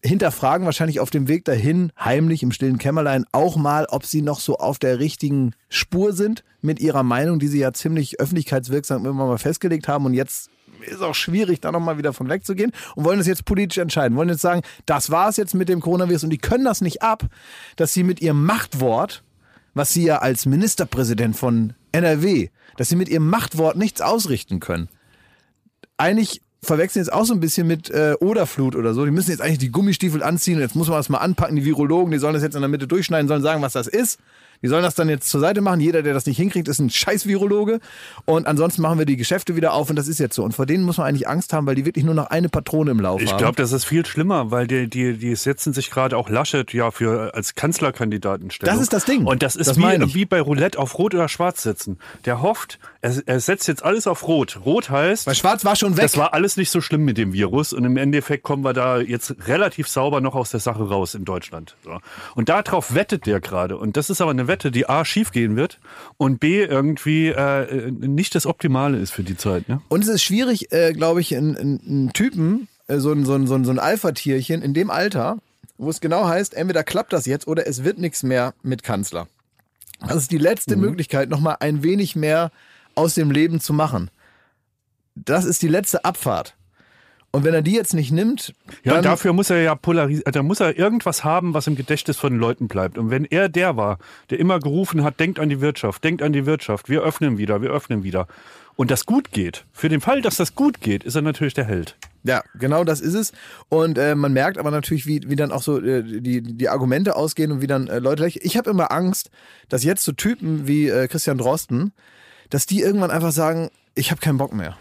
hinterfragen wahrscheinlich auf dem Weg dahin, heimlich im stillen Kämmerlein, auch mal, ob sie noch so auf der richtigen Spur sind mit ihrer Meinung, die sie ja ziemlich öffentlichkeitswirksam immer mal festgelegt haben und jetzt ist auch schwierig, da nochmal wieder von wegzugehen und wollen das jetzt politisch entscheiden. Wollen jetzt sagen, das war es jetzt mit dem Coronavirus und die können das nicht ab, dass sie mit ihrem Machtwort was sie ja als Ministerpräsident von NRW, dass sie mit ihrem Machtwort nichts ausrichten können. Eigentlich verwechseln jetzt auch so ein bisschen mit äh, Oderflut oder so. Die müssen jetzt eigentlich die Gummistiefel anziehen und jetzt muss man das mal anpacken. Die Virologen, die sollen das jetzt in der Mitte durchschneiden, sollen sagen, was das ist. Die sollen das dann jetzt zur Seite machen. Jeder, der das nicht hinkriegt, ist ein Scheiß-Virologe. Und ansonsten machen wir die Geschäfte wieder auf und das ist jetzt so. Und vor denen muss man eigentlich Angst haben, weil die wirklich nur noch eine Patrone im Lauf ich haben. Ich glaube, das ist viel schlimmer, weil die, die, die setzen sich gerade auch Laschet ja für als Kanzlerkandidaten stellen. Das ist das Ding. Und das ist das wie, wie bei Roulette auf Rot oder Schwarz setzen. Der hofft, er, er setzt jetzt alles auf Rot. Rot heißt. Weil Schwarz war schon weg. Das war alles nicht so schlimm mit dem Virus. Und im Endeffekt kommen wir da jetzt relativ sauber noch aus der Sache raus in Deutschland. So. Und darauf wettet der gerade. Und das ist aber eine Wette, die A schief gehen wird und B irgendwie äh, nicht das Optimale ist für die Zeit. Ne? Und es ist schwierig, äh, glaube ich, einen Typen, äh, so ein, so ein, so ein, so ein Alpha-Tierchen in dem Alter, wo es genau heißt, entweder klappt das jetzt oder es wird nichts mehr mit Kanzler. Das ist die letzte mhm. Möglichkeit, nochmal ein wenig mehr aus dem Leben zu machen. Das ist die letzte Abfahrt. Und wenn er die jetzt nicht nimmt. Ja, dafür muss er ja polarisieren. Da muss er irgendwas haben, was im Gedächtnis von den Leuten bleibt. Und wenn er der war, der immer gerufen hat, denkt an die Wirtschaft, denkt an die Wirtschaft, wir öffnen wieder, wir öffnen wieder. Und das gut geht. Für den Fall, dass das gut geht, ist er natürlich der Held. Ja, genau das ist es. Und äh, man merkt aber natürlich, wie, wie dann auch so äh, die, die Argumente ausgehen und wie dann äh, Leute. Ich habe immer Angst, dass jetzt so Typen wie äh, Christian Drosten, dass die irgendwann einfach sagen, ich habe keinen Bock mehr.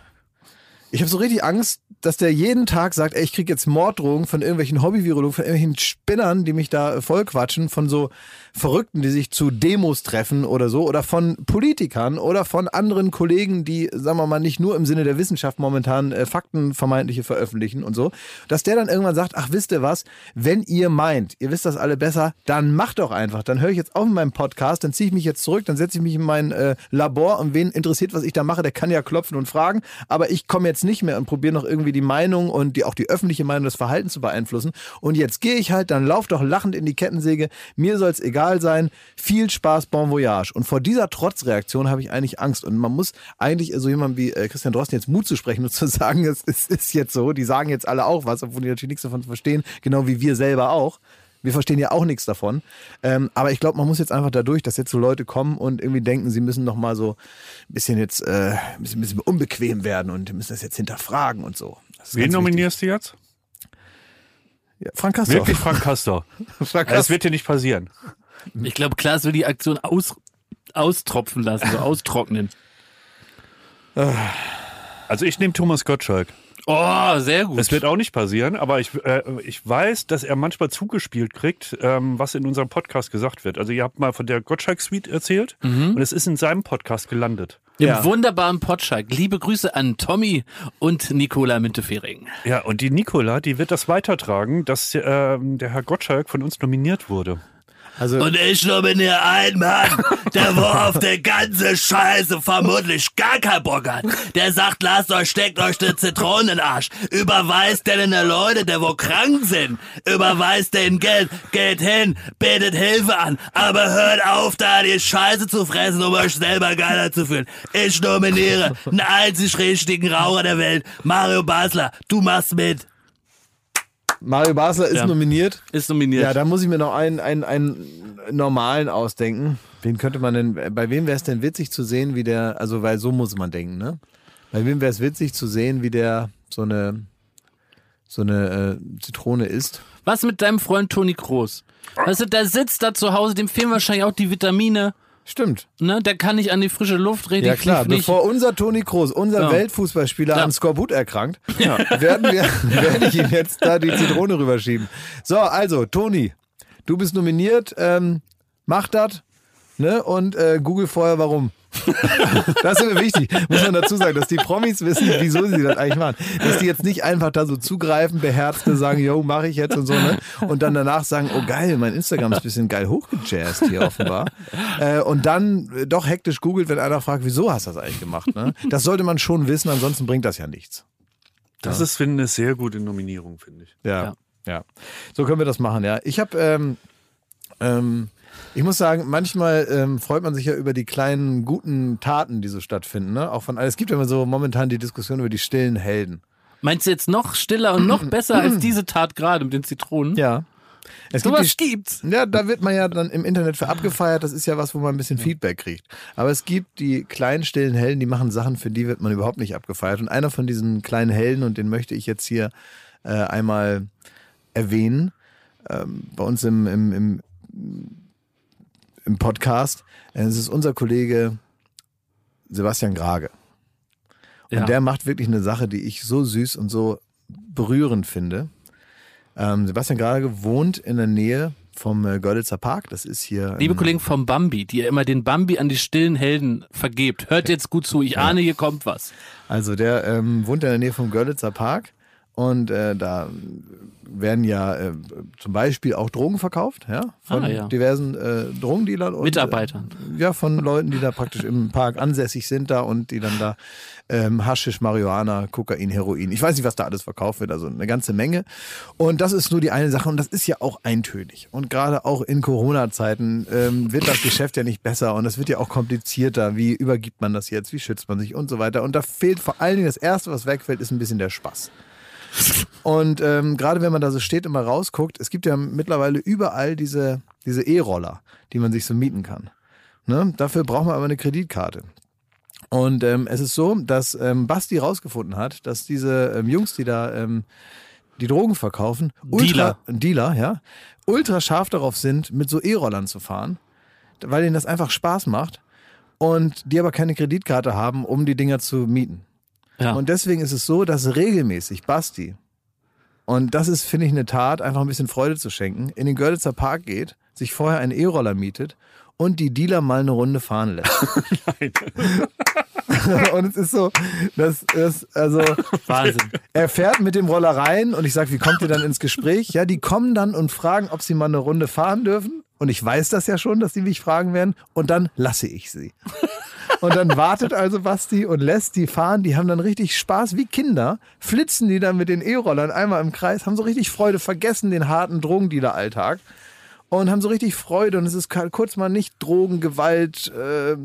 Ich habe so richtig Angst, dass der jeden Tag sagt, ey, ich krieg jetzt Morddrohungen von irgendwelchen Hobby-Virologen, von irgendwelchen Spinnern, die mich da vollquatschen, von so Verrückten, die sich zu Demos treffen oder so, oder von Politikern oder von anderen Kollegen, die, sagen wir mal, nicht nur im Sinne der Wissenschaft momentan äh, Fakten vermeintliche veröffentlichen und so, dass der dann irgendwann sagt, ach, wisst ihr was, wenn ihr meint, ihr wisst das alle besser, dann macht doch einfach, dann höre ich jetzt auf in meinem Podcast, dann ziehe ich mich jetzt zurück, dann setze ich mich in mein äh, Labor und wen interessiert, was ich da mache, der kann ja klopfen und fragen, aber ich komme jetzt nicht mehr und probiere noch irgendwie die Meinung und die, auch die öffentliche Meinung des Verhaltens zu beeinflussen und jetzt gehe ich halt, dann lauf doch lachend in die Kettensäge, mir soll es egal sein. Viel Spaß, bon voyage. Und vor dieser Trotzreaktion habe ich eigentlich Angst. Und man muss eigentlich so jemand wie äh, Christian Drosten jetzt Mut zu sprechen und zu sagen, es ist jetzt so. Die sagen jetzt alle auch was, obwohl die natürlich nichts davon verstehen. Genau wie wir selber auch. Wir verstehen ja auch nichts davon. Ähm, aber ich glaube, man muss jetzt einfach dadurch, dass jetzt so Leute kommen und irgendwie denken, sie müssen noch mal so ein bisschen jetzt äh, ein bisschen, ein bisschen unbequem werden und müssen das jetzt hinterfragen und so. Wen nominierst wichtig. du jetzt? Ja, Frank Castor. Wirklich Frank Castor. Frank Castor. Das wird dir nicht passieren. Ich glaube, Klaas will die Aktion aus, austropfen lassen, so austrocknen. Also ich nehme Thomas Gottschalk. Oh, sehr gut. Das wird auch nicht passieren, aber ich, äh, ich weiß, dass er manchmal zugespielt kriegt, ähm, was in unserem Podcast gesagt wird. Also ihr habt mal von der Gottschalk Suite erzählt und es ist in seinem Podcast gelandet. Im Ja. wunderbaren Potschalk. Liebe Grüße an Tommy und Nicola Müntefering. Ja, und die Nicola, die wird das weitertragen, dass ähm, der Herr Gottschalk von uns nominiert wurde. Also, Und ich nominiere einen Mann, der wo auf der ganze Scheiße vermutlich gar keinen Bock hat. Der sagt, lasst euch, steckt euch eine Zitrone in den Arsch. Überweist den Leute, der wo krank sind. Überweist denen Geld, geht hin, betet Hilfe an. Aber hört auf, da die Scheiße zu fressen, um euch selber geiler zu fühlen. Ich nominiere einen einzig richtigen Raucher der Welt, Mario Basler. Du machst mit. Mario Basler ist Ja. nominiert. Ist nominiert. Ja, da muss ich mir noch einen, einen, einen normalen ausdenken. Wen könnte man denn, bei wem wäre es denn witzig zu sehen, wie der, also weil so muss man denken, ne? Bei wem wäre es witzig zu sehen, wie der so eine, so eine äh, Zitrone isst? Was mit deinem Freund Toni Kroos? Weißt du, der sitzt da zu Hause, dem fehlen wahrscheinlich auch die Vitamine. Stimmt. Ne? Der kann nicht an die frische Luft reden. Ja klar, nicht. bevor unser Toni Kroos, unser Ja. Weltfußballspieler Ja. an Skorbut erkrankt, werden wir, werde ich ihm jetzt da die Zitrone rüberschieben. So, also, Toni, du bist nominiert, ähm, mach das, ne, und äh, google vorher warum. Das ist mir wichtig, muss man dazu sagen, dass die Promis wissen, wieso sie das eigentlich machen. Dass die jetzt nicht einfach da so zugreifen, beherzte sagen, yo, mache ich jetzt und so, ne? Und dann danach sagen, oh geil, mein Instagram ist ein bisschen geil hochgejazzt hier offenbar. Äh, und dann äh, doch hektisch googelt, wenn einer fragt, wieso hast du das eigentlich gemacht, ne? Das sollte man schon wissen, ansonsten bringt das ja nichts. Das ist, finde ich, eine sehr gute Nominierung, finde ich. Ja, Ja. ja. So können wir das machen, ja. Ich habe, ähm, ähm, ich muss sagen, manchmal ähm, freut man sich ja über die kleinen guten Taten, die so stattfinden. Ne? Auch von, es gibt ja immer so momentan die Diskussion über die stillen Helden. Meinst du jetzt noch stiller und noch besser als diese Tat gerade mit den Zitronen? Ja. Es So gibt was die, gibt's. ja, da wird man ja dann im Internet für abgefeiert. Das ist ja was, wo man ein bisschen Feedback kriegt. Aber es gibt die kleinen stillen Helden, die machen Sachen, für die wird man überhaupt nicht abgefeiert. Und einer von diesen kleinen Helden, und den möchte ich jetzt hier äh, einmal erwähnen, ähm, bei uns im, im, im, im Podcast, äh, es ist unser Kollege Sebastian Grage. Und Ja. der macht wirklich eine Sache, die ich so süß und so berührend finde. Ähm, Sebastian Grage wohnt in der Nähe vom äh, Görlitzer Park. Das ist hier. Liebe Kollegen vom Bambi, die ihr immer den Bambi an die stillen Helden vergebt. Hört jetzt gut zu, ich ahne, hier kommt was. Also der ähm, wohnt in der Nähe vom Görlitzer Park und äh, da werden ja äh, zum Beispiel auch Drogen verkauft, ja, von Ah, ja. diversen äh, Drogendealern und Mitarbeitern. Äh, ja, von Leuten, die da praktisch im Park ansässig sind da und die dann da ähm, Haschisch, Marihuana, Kokain, Heroin, ich weiß nicht, was da alles verkauft wird, also eine ganze Menge. Und das ist nur die eine Sache und das ist ja auch eintönig. Und gerade auch in Corona-Zeiten ähm, wird das Geschäft ja nicht besser und es wird ja auch komplizierter. Wie übergibt man das jetzt? Wie schützt man sich und so weiter? Und da fehlt vor allen Dingen das Erste, was wegfällt, ist ein bisschen der Spaß. Und ähm, gerade wenn man da so steht und mal rausguckt, es gibt ja mittlerweile überall diese diese E-Roller, die man sich so mieten kann. Ne? Dafür braucht man aber eine Kreditkarte. Und ähm, es ist so, dass ähm, Basti rausgefunden hat, dass diese ähm, Jungs, die da ähm, die Drogen verkaufen, ultra, Dealer, ja, ultra scharf darauf sind, mit so E-Rollern zu fahren, weil ihnen das einfach Spaß macht und die aber keine Kreditkarte haben, um die Dinger zu mieten. Ja. Und deswegen ist es so, dass regelmäßig Basti, und das ist, finde ich, eine Tat, einfach ein bisschen Freude zu schenken, in den Görlitzer Park geht, sich vorher einen E-Roller mietet und die Dealer mal eine Runde fahren lässt. und es ist so, das ist, also, Wahnsinn. er fährt mit dem Roller rein und ich sage, wie kommt ihr dann ins Gespräch? Ja, die kommen dann und fragen, ob sie mal eine Runde fahren dürfen. Und ich weiß das ja schon, dass die mich fragen werden. Und dann lasse ich sie. Und dann wartet also Basti und lässt die fahren. Die haben dann richtig Spaß wie Kinder. Flitzen die dann mit den E-Rollern einmal im Kreis, haben so richtig Freude, vergessen den harten Drogendealer-Alltag. Und haben so richtig Freude. Und es ist kurz mal nicht Drogen, Gewalt, äh,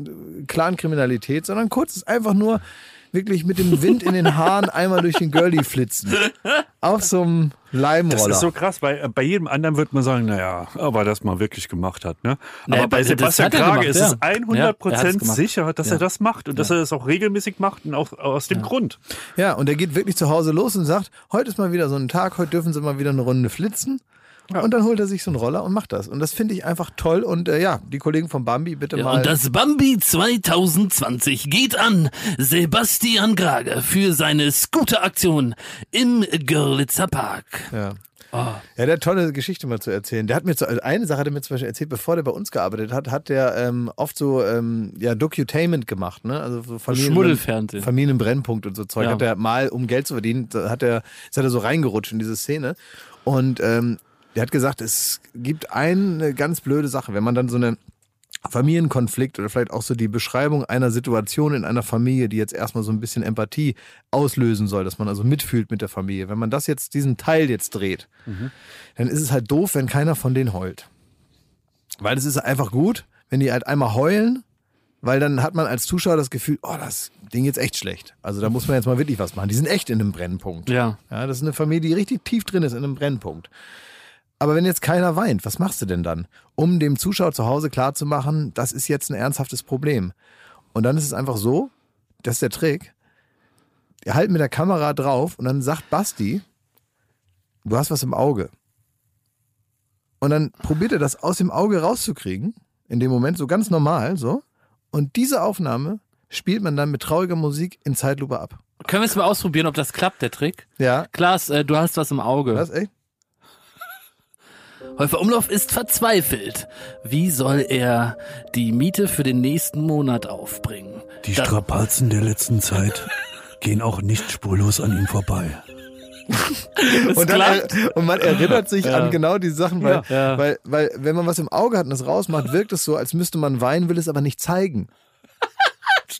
Clankriminalität, sondern kurz ist einfach nur wirklich mit dem Wind in den Haaren einmal durch den Girlie flitzen. Auf so einem Das Leimroller. ist so krass, weil äh, bei jedem anderen wird man sagen, naja, ob er das mal wirklich gemacht hat. Ne? Aber Nee, bei das Sebastian hat Krage gemacht, ist ja. es Ja, er 100% hat's gemacht. sicher, dass Ja. er das macht und dass er das auch regelmäßig macht und auch aus dem Grund. Ja, und er geht wirklich zu Hause los und sagt, heute ist mal wieder so ein Tag, heute dürfen sie mal wieder eine Runde flitzen. Und dann holt er sich so einen Roller und macht das. Und das finde ich einfach toll. Und äh, ja, die Kollegen von Bambi, bitte Ja, mal. und das Bambi 2020 geht an Sebastian Grage für seine Scooter-Aktion im Görlitzer Park. ja. Ah. Ja, der hat tolle Geschichte mal zu erzählen. Der hat mir zu, also eine Sache hat er mir zum Beispiel erzählt, bevor der bei uns gearbeitet hat, hat der ähm, oft so ähm, ja Docutainment gemacht, ne? Also so Familien Schmuddelfernsehen. Familienbrennpunkt und so Zeug. Ja. Hat er mal, um Geld zu verdienen, hat er, ist er so reingerutscht in diese Szene. Und ähm, der hat gesagt, es gibt eine ganz blöde Sache, wenn man dann so eine Familienkonflikt oder vielleicht auch so die Beschreibung einer Situation in einer Familie, die jetzt erstmal so ein bisschen Empathie auslösen soll, dass man also mitfühlt mit der Familie. Wenn man das jetzt, diesen Teil jetzt dreht, dann ist es halt doof, wenn keiner von denen heult. Weil es ist einfach gut, wenn die halt einmal heulen, weil dann hat man als Zuschauer das Gefühl, oh, das Ding jetzt echt schlecht. Also da muss man jetzt mal wirklich was machen. Die sind echt in einem Brennpunkt. Ja. Ja, das ist eine Familie, die richtig tief drin ist in einem Brennpunkt. Aber wenn jetzt keiner weint, was machst du denn dann? Um dem Zuschauer zu Hause klarzumachen, das ist jetzt ein ernsthaftes Problem. Und dann ist es einfach so, das ist der Trick, ihr halten mit der Kamera drauf und dann sagt Basti, du hast was im Auge. Und dann probiert er das aus dem Auge rauszukriegen, in dem Moment so ganz normal, so. Und diese Aufnahme spielt man dann mit trauriger Musik in Zeitlupe ab. Können wir es mal ausprobieren, ob das klappt, der Trick? Ja, Klaas, äh, du hast was im Auge. das echt? Häufer Umlauf ist verzweifelt. Wie soll er die Miete für den nächsten Monat aufbringen? Die Da- Strapazen der letzten Zeit gehen auch nicht spurlos an ihm vorbei. Und, dann, er, und man erinnert sich an genau die Sachen, weil, Ja. weil, weil wenn man was im Auge hat und es rausmacht, wirkt es so, als müsste man weinen, will es aber nicht zeigen.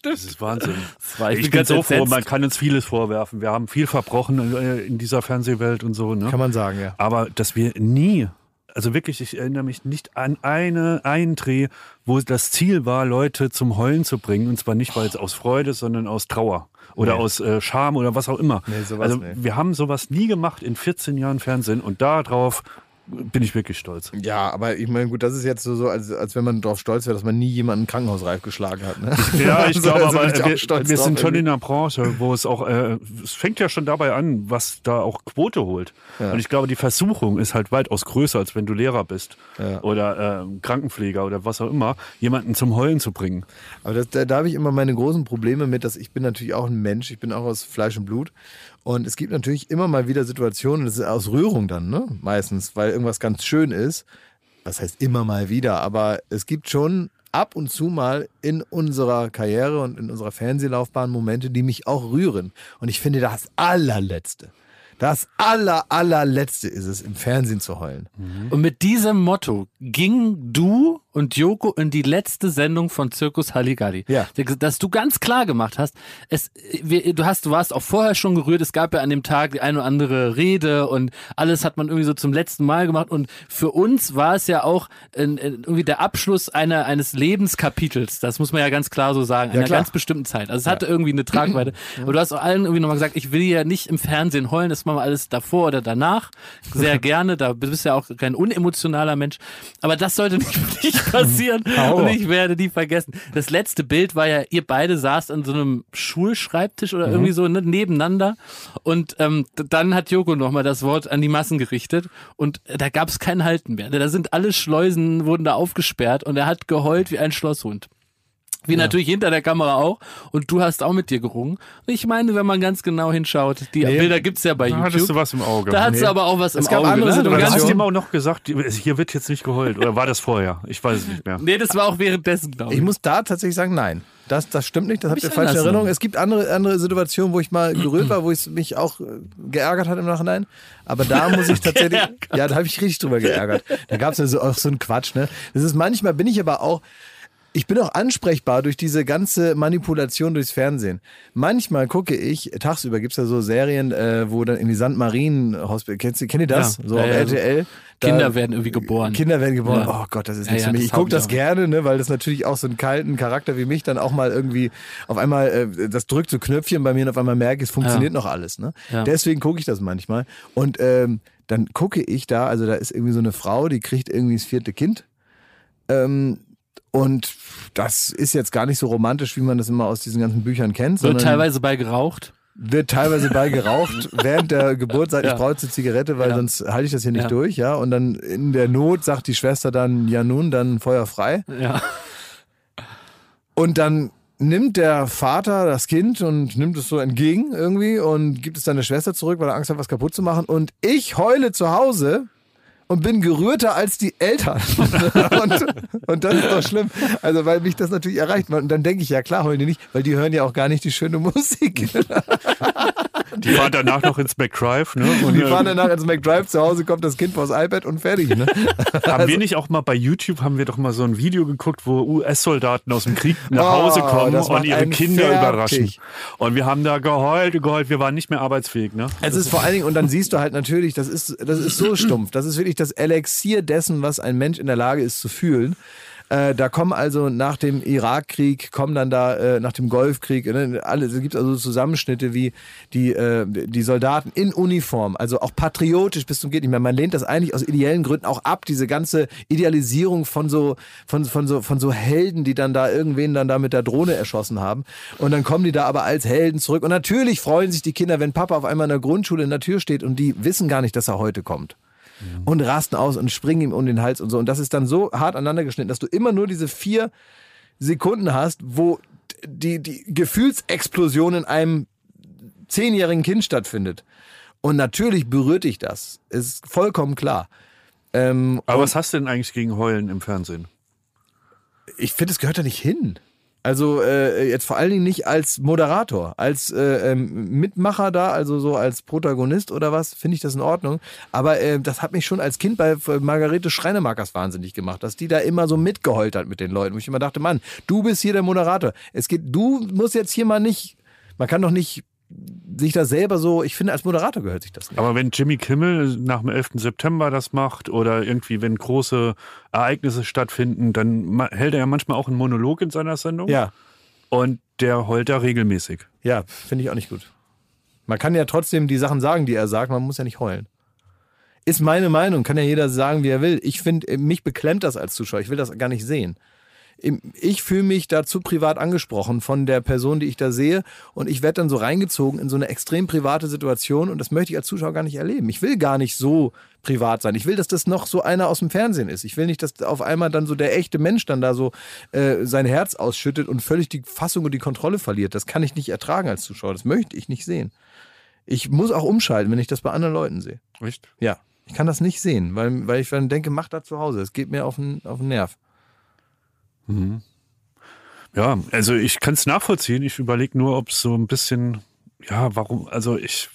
Das ist Wahnsinn. war- ich ich bin so froh, man kann uns vieles vorwerfen. Wir haben viel verbrochen äh, in dieser Fernsehwelt und so. Ne? Kann man sagen, ja. Aber dass wir nie, also wirklich, ich erinnere mich nicht an eine, einen Dreh, wo das Ziel war, Leute zum Heulen zu bringen. Und zwar nicht, weil es aus Freude, sondern aus Trauer oder aus äh, Scham oder was auch immer. Nee, sowas also nicht. wir haben sowas nie gemacht in 14 Jahren Fernsehen und darauf bin ich wirklich stolz. Ja, aber ich meine, gut, das ist jetzt so, so als, als wenn man darauf stolz wäre, dass man nie jemanden krankenhausreif geschlagen hat. Ne? Ja, ich glaube, also bin aber ich auch wir, stolz wir sind schon in einer Branche, wo es auch, äh, es fängt ja schon dabei an, was da auch Quote holt. Ja. Und ich glaube, die Versuchung ist halt weitaus größer, als wenn du Lehrer bist Ja. oder äh, Krankenpfleger oder was auch immer, jemanden zum Heulen zu bringen. Aber das, da, da habe ich immer meine großen Probleme mit, dass ich bin natürlich auch ein Mensch, ich bin auch aus Fleisch und Blut. Und es gibt natürlich immer mal wieder Situationen, das ist aus Rührung dann, ne? Meistens, weil irgendwas ganz schön ist. Was heißt immer mal wieder, aber es gibt schon ab und zu mal in unserer Karriere und in unserer Fernsehlaufbahn Momente, die mich auch rühren. Und ich finde, das allerletzte, das aller, allerletzte ist es, im Fernsehen zu heulen. Und mit diesem Motto ging du und Joko in die letzte Sendung von Zirkus Halligalli. Ja. Dass du ganz klar gemacht hast, es, wir, du hast, du warst auch vorher schon gerührt, es gab ja an dem Tag die eine oder andere Rede und alles hat man irgendwie so zum letzten Mal gemacht und für uns war es ja auch irgendwie der Abschluss einer, eines Lebenskapitels, das muss man ja ganz klar so sagen, einer klar. ganz bestimmten Zeit. Also es hatte irgendwie eine Tragweite. Aber du hast auch allen irgendwie nochmal gesagt, ich will ja nicht im Fernsehen heulen, das machen wir alles davor oder danach. Sehr gerne, da bist du ja auch kein unemotionaler Mensch. Aber das sollte nicht, nicht passieren und ich werde nie vergessen. Das letzte Bild war ja, ihr beide saßt an so einem Schulschreibtisch oder irgendwie so ne, nebeneinander und ähm, dann hat Joko nochmal das Wort an die Massen gerichtet und äh, da gab es kein Halten mehr. Da sind alle Schleusen, wurden da aufgesperrt und er hat geheult wie ein Schlosshund. Wie natürlich hinter der Kamera auch. Und du hast auch mit dir gerungen. Und ich meine, wenn man ganz genau hinschaut, die Bilder gibt's ja bei Da YouTube. hattest du was im Auge. da hattest du aber auch was im Es gab Auge. andere ne? Du Situationen. Du hast ihm auch noch gesagt, hier wird jetzt nicht geheult. Oder war das vorher? Ich weiß es nicht mehr. Nee, das war auch währenddessen, glaube ich. Ich muss da tatsächlich sagen, nein. Das, das stimmt nicht, das habt ich ihr falsche Erinnerung. Es gibt andere, andere Situationen, wo ich mal gerührt war, wo es mich auch äh, geärgert hat im Nachhinein. Aber da muss ich tatsächlich, ja, da habe ich richtig drüber geärgert. Da gab es ja so, auch so einen Quatsch. Ne? Das ist manchmal, bin ich aber auch, ich bin auch ansprechbar durch diese ganze Manipulation durchs Fernsehen. Manchmal gucke ich, tagsüber gibt's ja so Serien, äh, wo dann in die Sandmarinen Hospital, kennst du, kennt ihr das? Ja. so Ja, auf ja, so RTL. Da- Kinder werden irgendwie geboren. Kinder werden geboren. Oh Gott, das ist nichts für mich. Ich gucke das auch. gerne, ne, weil das natürlich auch so einen kalten Charakter wie mich dann auch mal irgendwie auf einmal, äh, das drückt so Knöpfchen bei mir und auf einmal merke ich, es funktioniert noch alles. Ne? Deswegen gucke ich das manchmal. Und ähm, dann gucke ich da, also da ist irgendwie so eine Frau, die kriegt irgendwie das vierte Kind. Ähm, und das ist jetzt gar nicht so romantisch, wie man das immer aus diesen ganzen Büchern kennt. Wird teilweise bei geraucht. wird teilweise bei geraucht während der Geburt, sagt, Ja. ich brauche jetzt eine Zigarette, weil Ja. sonst halte ich das hier nicht Ja. durch, ja. Und dann in der Not sagt die Schwester dann, ja nun, dann Feuer frei. Ja. Und dann nimmt der Vater das Kind und nimmt es so entgegen irgendwie und gibt es seiner Schwester zurück, weil er Angst hat, was kaputt zu machen. Und ich heule zu Hause und bin gerührter als die Eltern. und, und das ist doch schlimm. Also, weil mich das natürlich erreicht. Und dann denke ich, ja klar, die nicht, weil die hören ja auch gar nicht die schöne Musik. Die fahren danach noch ins McDrive, ne? Und, Die äh, fahren danach ins McDrive, zu Hause kommt das Kind vors iPad und fertig. Ne? Haben wir nicht auch mal bei YouTube, haben wir doch mal so ein Video geguckt, wo US-Soldaten aus dem Krieg nach Oh, Hause kommen und ihre Kinder fertig. überraschen. Und wir haben da geheult, geheult, wir waren nicht mehr arbeitsfähig, ne? Es ist vor allen Dingen, und dann siehst du halt natürlich, das ist, das ist so stumpf. Das ist wirklich das Elixier dessen, was ein Mensch in der Lage ist zu fühlen. Äh, da kommen also nach dem Irakkrieg, kommen dann da äh, nach dem Golfkrieg, ne, alle, es gibt also Zusammenschnitte wie die, äh, die Soldaten in Uniform, also auch patriotisch bis zum geht nicht mehr. Man lehnt das eigentlich aus ideellen Gründen auch ab, diese ganze Idealisierung von so, von, von so, von so Helden, die dann da irgendwen dann da mit der Drohne erschossen haben. Und dann kommen die da aber als Helden zurück. Und natürlich freuen sich die Kinder, wenn Papa auf einmal in der Grundschule in der Tür steht und die wissen gar nicht, dass er heute kommt und rasten aus und springen ihm um den Hals und so. Und das ist dann so hart aneinander geschnitten, dass du immer nur diese vier Sekunden hast, wo die, die Gefühlsexplosion in einem zehnjährigen Kind stattfindet. Und natürlich berührt dich das. Ist vollkommen klar. Ähm, Aber was hast du denn eigentlich gegen Heulen im Fernsehen? ich finde, es gehört da nicht hin. Also äh, jetzt vor allen Dingen nicht als Moderator, als äh, ähm, Mitmacher da, also so als Protagonist oder was, finde ich das in Ordnung. Aber äh, das hat mich schon als Kind bei äh, Margarete Schreinemakers wahnsinnig gemacht, dass die da immer so mitgeheult hat mit den Leuten. Wo ich immer dachte, Mann, du bist hier der Moderator. Es geht, du musst jetzt hier mal nicht, man kann doch nicht sich da selber so, ich finde, als Moderator gehört sich das nicht. Aber wenn Jimmy Kimmel nach dem 11. September das macht oder irgendwie, wenn große Ereignisse stattfinden, dann hält er ja manchmal auch einen Monolog in seiner Sendung. Ja, Und der heult da regelmäßig. ja, finde ich auch nicht gut. Man kann ja trotzdem die Sachen sagen, die er sagt, man muss ja nicht heulen. Ist meine Meinung, kann ja jeder sagen, wie er will. Ich finde, mich beklemmt das als Zuschauer. Ich will das gar nicht sehen. Ich fühle mich dazu privat angesprochen von der Person, die ich da sehe. Und ich werde dann so reingezogen in so eine extrem private Situation. Und das möchte ich als Zuschauer gar nicht erleben. Ich will gar nicht so privat sein. Ich will, dass das noch so einer aus dem Fernsehen ist. Ich will nicht, dass auf einmal dann so der echte Mensch dann da so äh, sein Herz ausschüttet und völlig die Fassung und die Kontrolle verliert. Das kann ich nicht ertragen als Zuschauer. Das möchte ich nicht sehen. Ich muss auch umschalten, wenn ich das bei anderen Leuten sehe. Echt? Ja, ich kann das nicht sehen, weil, weil ich dann denke, mach da zu Hause. Es geht mir auf den, auf den Nerv. Ja, also ich kann es nachvollziehen. Ich überlege nur, ob es so ein bisschen, ja, warum, also ich,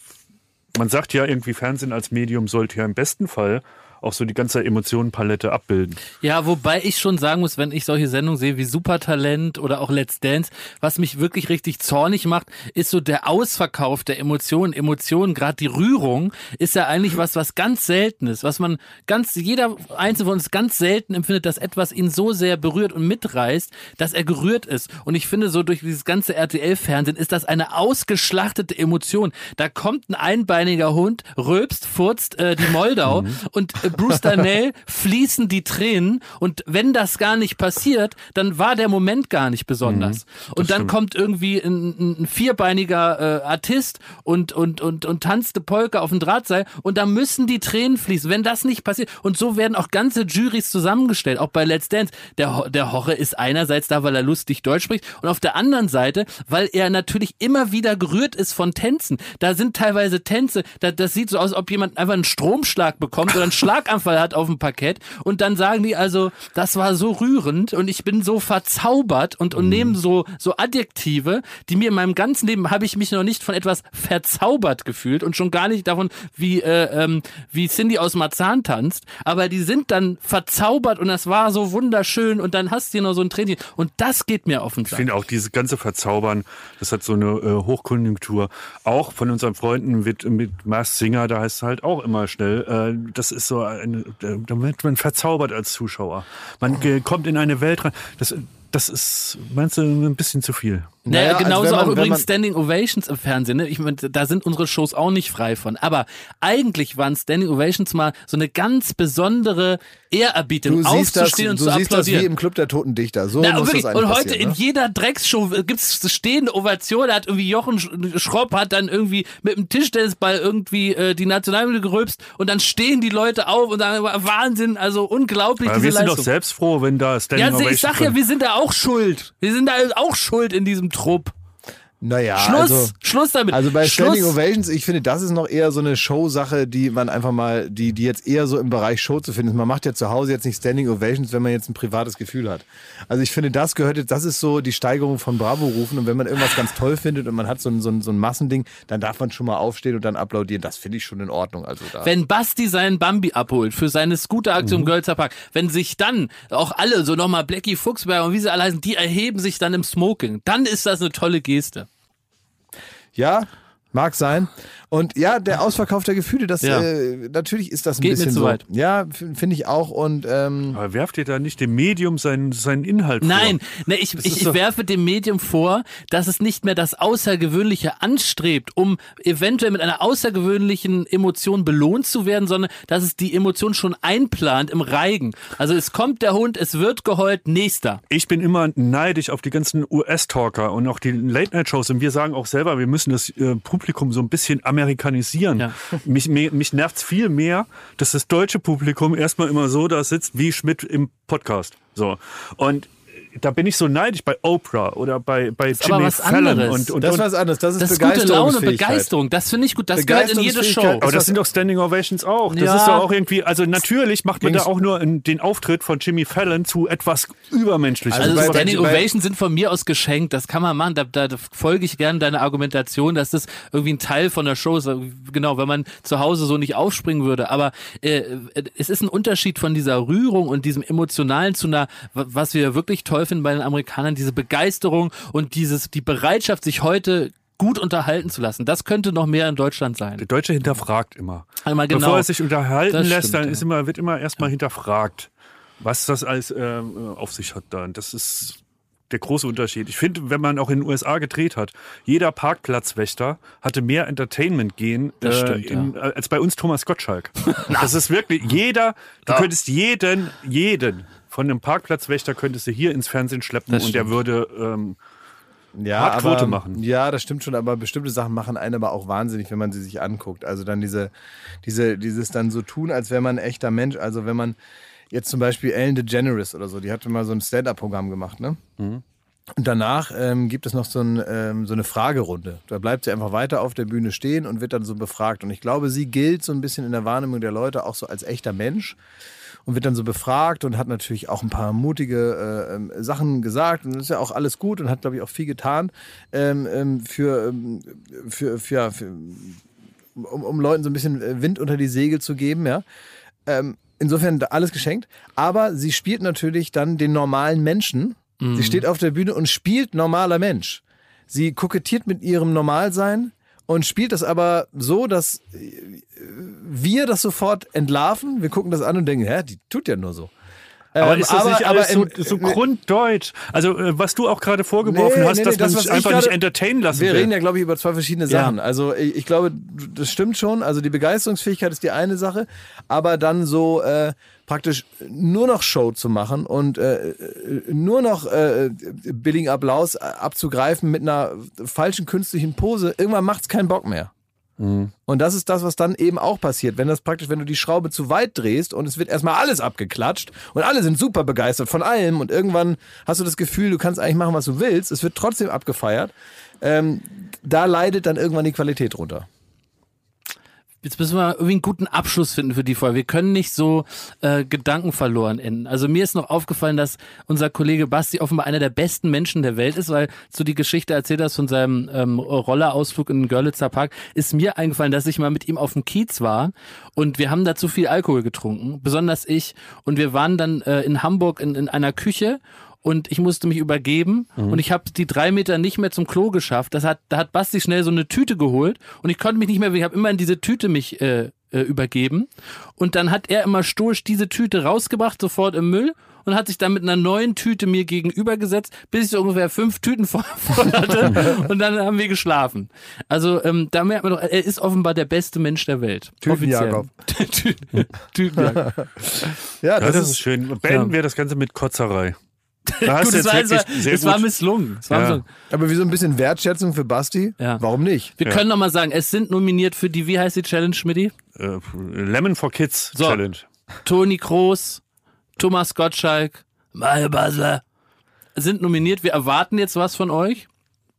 man sagt ja irgendwie, Fernsehen als Medium sollte ja im besten Fall auch so die ganze Emotionenpalette abbilden. Ja, wobei ich schon sagen muss, wenn ich solche Sendungen sehe wie Supertalent oder auch Let's Dance, was mich wirklich richtig zornig macht, ist so der Ausverkauf der Emotionen. Emotionen, gerade die Rührung, ist ja eigentlich was, was ganz Seltenes, was man ganz, jeder Einzelne von uns ganz selten empfindet, dass etwas ihn so sehr berührt und mitreißt, dass er gerührt ist. Und ich finde, so durch dieses ganze RTL-Fernsehen ist das eine ausgeschlachtete Emotion. Da kommt ein einbeiniger Hund, rülpst, furzt äh, die Moldau und äh, Bruce Darnell fließen die Tränen und wenn das gar nicht passiert, dann war der Moment gar nicht besonders. und dann stimmt. kommt irgendwie ein, ein, ein vierbeiniger äh, Artist und, und, und, und tanzt eine Polka auf dem Drahtseil und da müssen die Tränen fließen. Wenn das nicht passiert, und so werden auch ganze Jurys zusammengestellt, auch bei Let's Dance. Der, der Horre ist einerseits da, weil er lustig Deutsch spricht und auf der anderen Seite, weil er natürlich immer wieder gerührt ist von Tänzen. Da sind teilweise Tänze, da, das sieht so aus, ob jemand einfach einen Stromschlag bekommt oder einen Schlaganfall hat auf dem Parkett und dann sagen die also, das war so rührend und ich bin so verzaubert und, und nehmen so, so Adjektive, die mir in meinem ganzen Leben habe ich mich noch nicht von etwas verzaubert gefühlt und schon gar nicht davon, wie, äh, ähm, wie Cindy aus Marzahn tanzt, aber die sind dann verzaubert und das war so wunderschön und dann hast du hier noch so ein Training und das geht mir auf den Ich finde auch diese ganze Verzaubern, das hat so eine äh, Hochkonjunktur. Auch von unseren Freunden mit, mit Mars Singer, da heißt es halt auch immer schnell, äh, das ist so da wird man verzaubert als Zuschauer. Man äh, kommt in eine Welt rein. Das, das ist, meinst du, ein bisschen zu viel? Naja, Naja, also genauso man- auch übrigens man- Standing Ovations im Fernsehen. Ne? Ich meine, da sind unsere Shows auch nicht frei von. Aber eigentlich waren Standing Ovations mal so eine ganz besondere Ehrerbietung, Du siehst das, aufzustehen du und zu siehst das wie applaudieren. im Club der Toten Dichter. So Na, muss wirklich. das Und heute passieren, in ne? jeder Drecksshow gibt's stehende Ovation. Da hat irgendwie Jochen Sch- Schropp hat dann irgendwie mit dem Tischtennisball irgendwie äh, die Nationalhymne gerülpst und dann stehen die Leute auf und sagen Wahnsinn, also unglaublich Aber diese wir sind doch selbst froh, wenn da Standing ja, ich sag ja, wir sind da auch schuld. Wir sind da auch schuld in diesem troop Naja, Schluss, also, Schluss damit. also bei Schluss. Standing Ovations, ich finde, das ist noch eher so eine Show-Sache, die man einfach mal, die, die jetzt eher so im Bereich Show zu finden ist. Man macht ja zu Hause jetzt nicht Standing Ovations, wenn man jetzt ein privates Gefühl hat. Also ich finde, das gehört jetzt, das ist so die Steigerung von Bravo-Rufen und wenn man irgendwas ganz toll findet und man hat so ein, so ein, so ein Massending, dann darf man schon mal aufstehen und dann applaudieren. Das finde ich schon in Ordnung. Also da. Wenn Basti seinen Bambi abholt für seine Scooteraktion Mhm. im Görlitzer Park, wenn sich dann auch alle, so nochmal Blackie Fuchsberger und wie sie alle heißen, die erheben sich dann im Smoking, dann ist das eine tolle Geste. Ja, mag sein. Und ja, der Ausverkauf der Gefühle, das Ja. äh, natürlich ist das ein Geht mir bisschen zu so. weit. Ja, finde ich auch. Und ähm, Aber werft ihr da nicht dem Medium seinen, seinen Inhalt Nein, vor? ne, ich, ich, ich werfe dem Medium vor, dass es nicht mehr das Außergewöhnliche anstrebt, um eventuell mit einer außergewöhnlichen Emotion belohnt zu werden, sondern dass es die Emotion schon einplant im Reigen. Also es kommt der Hund, es wird geheult, nächster. Ich bin immer neidisch auf die ganzen US-Talker und auch die Late-Night-Shows. Und wir sagen auch selber, wir müssen das äh, Publikum so ein bisschen amerikanisieren. Ja. Mich, mich, nervt viel mehr, dass das deutsche Publikum erstmal immer so da sitzt wie Schmidt im Podcast. So. Und da bin ich so neidisch bei Oprah oder bei, bei aber Jimmy was Fallon. anderes. Und, und, das ist was anderes. Das ist Das ist gute Laune. Begeisterung. Das finde ich gut. Das gehört in jede Show. Aber das sind doch Standing Ovations auch. Das Ja. ist doch auch irgendwie, also natürlich macht man da Ging's- auch nur in, den Auftritt von Jimmy Fallon zu etwas Übermenschliches. Also bei- Standing Ovations sind von mir aus geschenkt. Das kann man machen. Da, da, da folge ich gerne deiner Argumentation, dass das irgendwie ein Teil von der Show ist. Genau, wenn man zu Hause so nicht aufspringen würde. Aber äh, es ist ein Unterschied von dieser Rührung und diesem Emotionalen zu einer, was wir wirklich toll finden bei den Amerikanern, diese Begeisterung und dieses, die Bereitschaft, sich heute gut unterhalten zu lassen. Das könnte noch mehr in Deutschland sein. Der Deutsche hinterfragt immer. Einmal genau. Bevor er sich unterhalten Das lässt, stimmt, dann ja. ist immer, wird immer erstmal hinterfragt, was das alles äh, auf sich hat dann. Das ist der große Unterschied. Ich finde, wenn man auch in den USA gedreht hat, jeder Parkplatzwächter hatte mehr Entertainment gehen äh, stimmt, in, äh, als bei uns Thomas Gottschalk. das ist wirklich jeder, du könntest jeden, jeden von einem Parkplatzwächter könntest du hier ins Fernsehen schleppen Das und der stimmt. würde ähm, ja, Hart aber, Quote machen. Ja, das stimmt schon, aber bestimmte Sachen machen einen aber auch wahnsinnig, wenn man sie sich anguckt. Also dann diese, diese, dieses dann so tun, als wäre man ein echter Mensch. Also wenn man jetzt zum Beispiel Ellen DeGeneres oder so, die hatte mal so ein Stand-Up-Programm gemacht, ne? Mhm. Und danach ähm, gibt es noch so, ein, ähm, so eine Fragerunde. Da bleibt sie einfach weiter auf der Bühne stehen und wird dann so befragt. Und ich glaube, sie gilt so ein bisschen in der Wahrnehmung der Leute auch so als echter Mensch und wird dann so befragt und hat natürlich auch ein paar mutige äh, ähm, Sachen gesagt und das ist ja auch alles gut und hat, glaube ich, auch viel getan ähm, ähm, für, ähm, für, für, ja, für um, um Leuten so ein bisschen äh, Wind unter die Segel zu geben, ja. Ähm, insofern alles geschenkt. Aber sie spielt natürlich dann den normalen Menschen. Sie steht auf der Bühne und spielt normaler Mensch. Sie kokettiert mit ihrem Normalsein und spielt das aber so, dass äh, wir das sofort entlarven. Wir gucken das an und denken, hä, die tut ja nur so. Aber Ähm, ist das nicht alles so, so grunddeutsch? Also, äh, was du auch gerade vorgeworfen Nee, hast, nee, dass nee, man das, sich einfach gerade- nicht entertainen lassen Wir will. reden ja, glaube ich, über zwei verschiedene Ja. Sachen. Also ich, ich glaube, das stimmt schon. Also die Begeisterungsfähigkeit ist die eine Sache, aber dann so äh, praktisch nur noch Show zu machen und äh, äh, nur noch äh, billigen Applaus abzugreifen mit einer falschen künstlichen Pose, irgendwann macht's keinen Bock mehr. Mhm. Und das ist das, was dann eben auch passiert. Wenn das praktisch, wenn du die Schraube zu weit drehst und es wird erstmal alles abgeklatscht und alle sind super begeistert von allem und irgendwann hast du das Gefühl, du kannst eigentlich machen, was du willst, es wird trotzdem abgefeiert, ähm, da leidet dann irgendwann die Qualität runter. Jetzt müssen wir irgendwie einen guten Abschluss finden für die Folge. Wir können nicht so äh, Gedanken verloren enden. Also mir ist noch aufgefallen, dass unser Kollege Basti offenbar einer der besten Menschen der Welt ist, weil du die Geschichte erzählt hast von seinem ähm, Rollerausflug in den Görlitzer Park, ist mir eingefallen, dass ich mal mit ihm auf dem Kiez war und wir haben da zu viel Alkohol getrunken, besonders ich. Und wir waren dann äh, in Hamburg in, in einer Küche und ich musste mich übergeben und ich habe die drei Meter nicht mehr zum Klo geschafft. Das hat, da hat Basti schnell so eine Tüte geholt und ich konnte mich nicht mehr, ich habe immer in diese Tüte mich äh, äh, übergeben und dann hat er immer stoisch diese Tüte rausgebracht, sofort im Müll und hat sich dann mit einer neuen Tüte mir gegenübergesetzt, bis ich so ungefähr fünf Tüten voll hatte und dann haben wir geschlafen. Also ähm, da merkt man doch, er ist offenbar der beste Mensch der Welt. Tüten-Jakob. Offiziell. Tü- Tüten-Jakob. Ja, Ja, das, das, ist ist schön. Beenden wir das Ganze mit Kotzerei. Da hast Gut, es war, es war, es war misslungen. Es war Ja. misslungen. aber wie so ein bisschen Wertschätzung für Basti. Ja. Warum nicht? Wir können noch mal sagen, es sind nominiert für die, wie heißt die Challenge, Schmidti? äh, Lemon for Kids So. Challenge. Toni Kroos, Thomas Gottschalk, Mario Basler sind nominiert. Wir erwarten jetzt was von euch.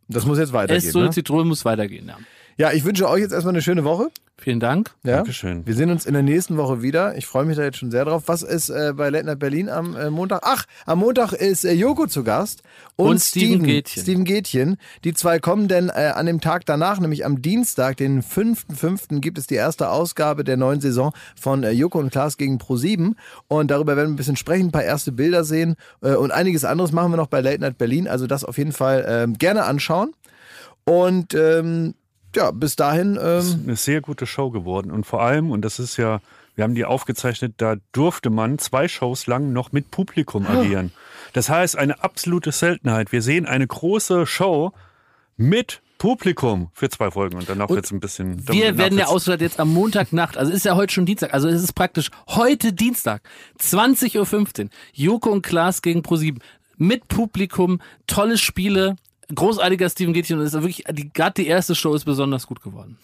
Das muss jetzt weitergehen. Es so Ne? eine Zitrone muss weitergehen. Ja. Ja, ich wünsche euch jetzt erstmal eine schöne Woche. Vielen Dank. Ja? Dankeschön. Wir sehen uns in der nächsten Woche wieder. Ich freue mich da jetzt schon sehr drauf. Was ist äh, bei Late Night Berlin am äh, Montag? Ach, am Montag ist äh, Joko zu Gast und, Und Steven Gätchen. Steven Gätchen. Die zwei kommen denn äh, an dem Tag danach, nämlich am Dienstag, den 5.5., gibt es die erste Ausgabe der neuen Saison von äh, Joko und Klaas gegen Pro7. Und darüber werden wir ein bisschen sprechen, ein paar erste Bilder sehen äh, und einiges anderes machen wir noch bei Late Night Berlin. Also das auf jeden Fall ähm, gerne anschauen. Und ähm, ja, bis dahin. Ähm, eine sehr gute Show geworden. Und vor allem, und das ist ja, wir haben die aufgezeichnet, da durfte man zwei Shows lang noch mit Publikum agieren. Das heißt, eine absolute Seltenheit. Wir sehen eine große Show mit Publikum für zwei Folgen und danach wird es ein bisschen. Wir werden ja ausgestrahlt jetzt am Montagnacht. Also ist ja heute schon Dienstag. Also es ist praktisch heute Dienstag, 20.15 Uhr. Joko und Klaas gegen ProSieben. Mit Publikum, tolle Spiele, großartiger Steven Gätchen. Und ist wirklich, gerade die erste Show ist besonders gut geworden.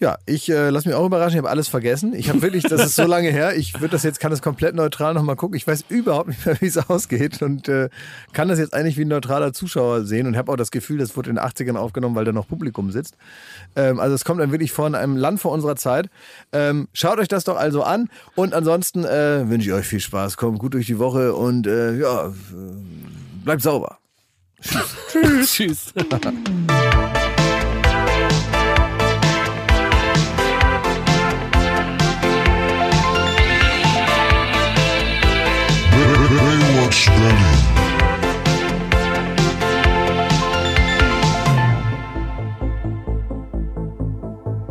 Ja, ich äh, lass mich auch überraschen, ich habe alles vergessen. Ich habe wirklich, das ist so lange her, ich würde das jetzt, kann das komplett neutral nochmal gucken. Ich weiß überhaupt nicht mehr, wie es ausgeht und äh, kann das jetzt eigentlich wie ein neutraler Zuschauer sehen und habe auch das Gefühl, das wurde in den 80ern aufgenommen, weil da noch Publikum sitzt. Ähm, also es kommt dann wirklich von einem Land vor unserer Zeit. Ähm, schaut euch das doch also an und ansonsten äh, wünsche ich euch viel Spaß, kommt gut durch die Woche und äh, ja, äh, bleibt sauber. Tschüss. Baywatch Berlin.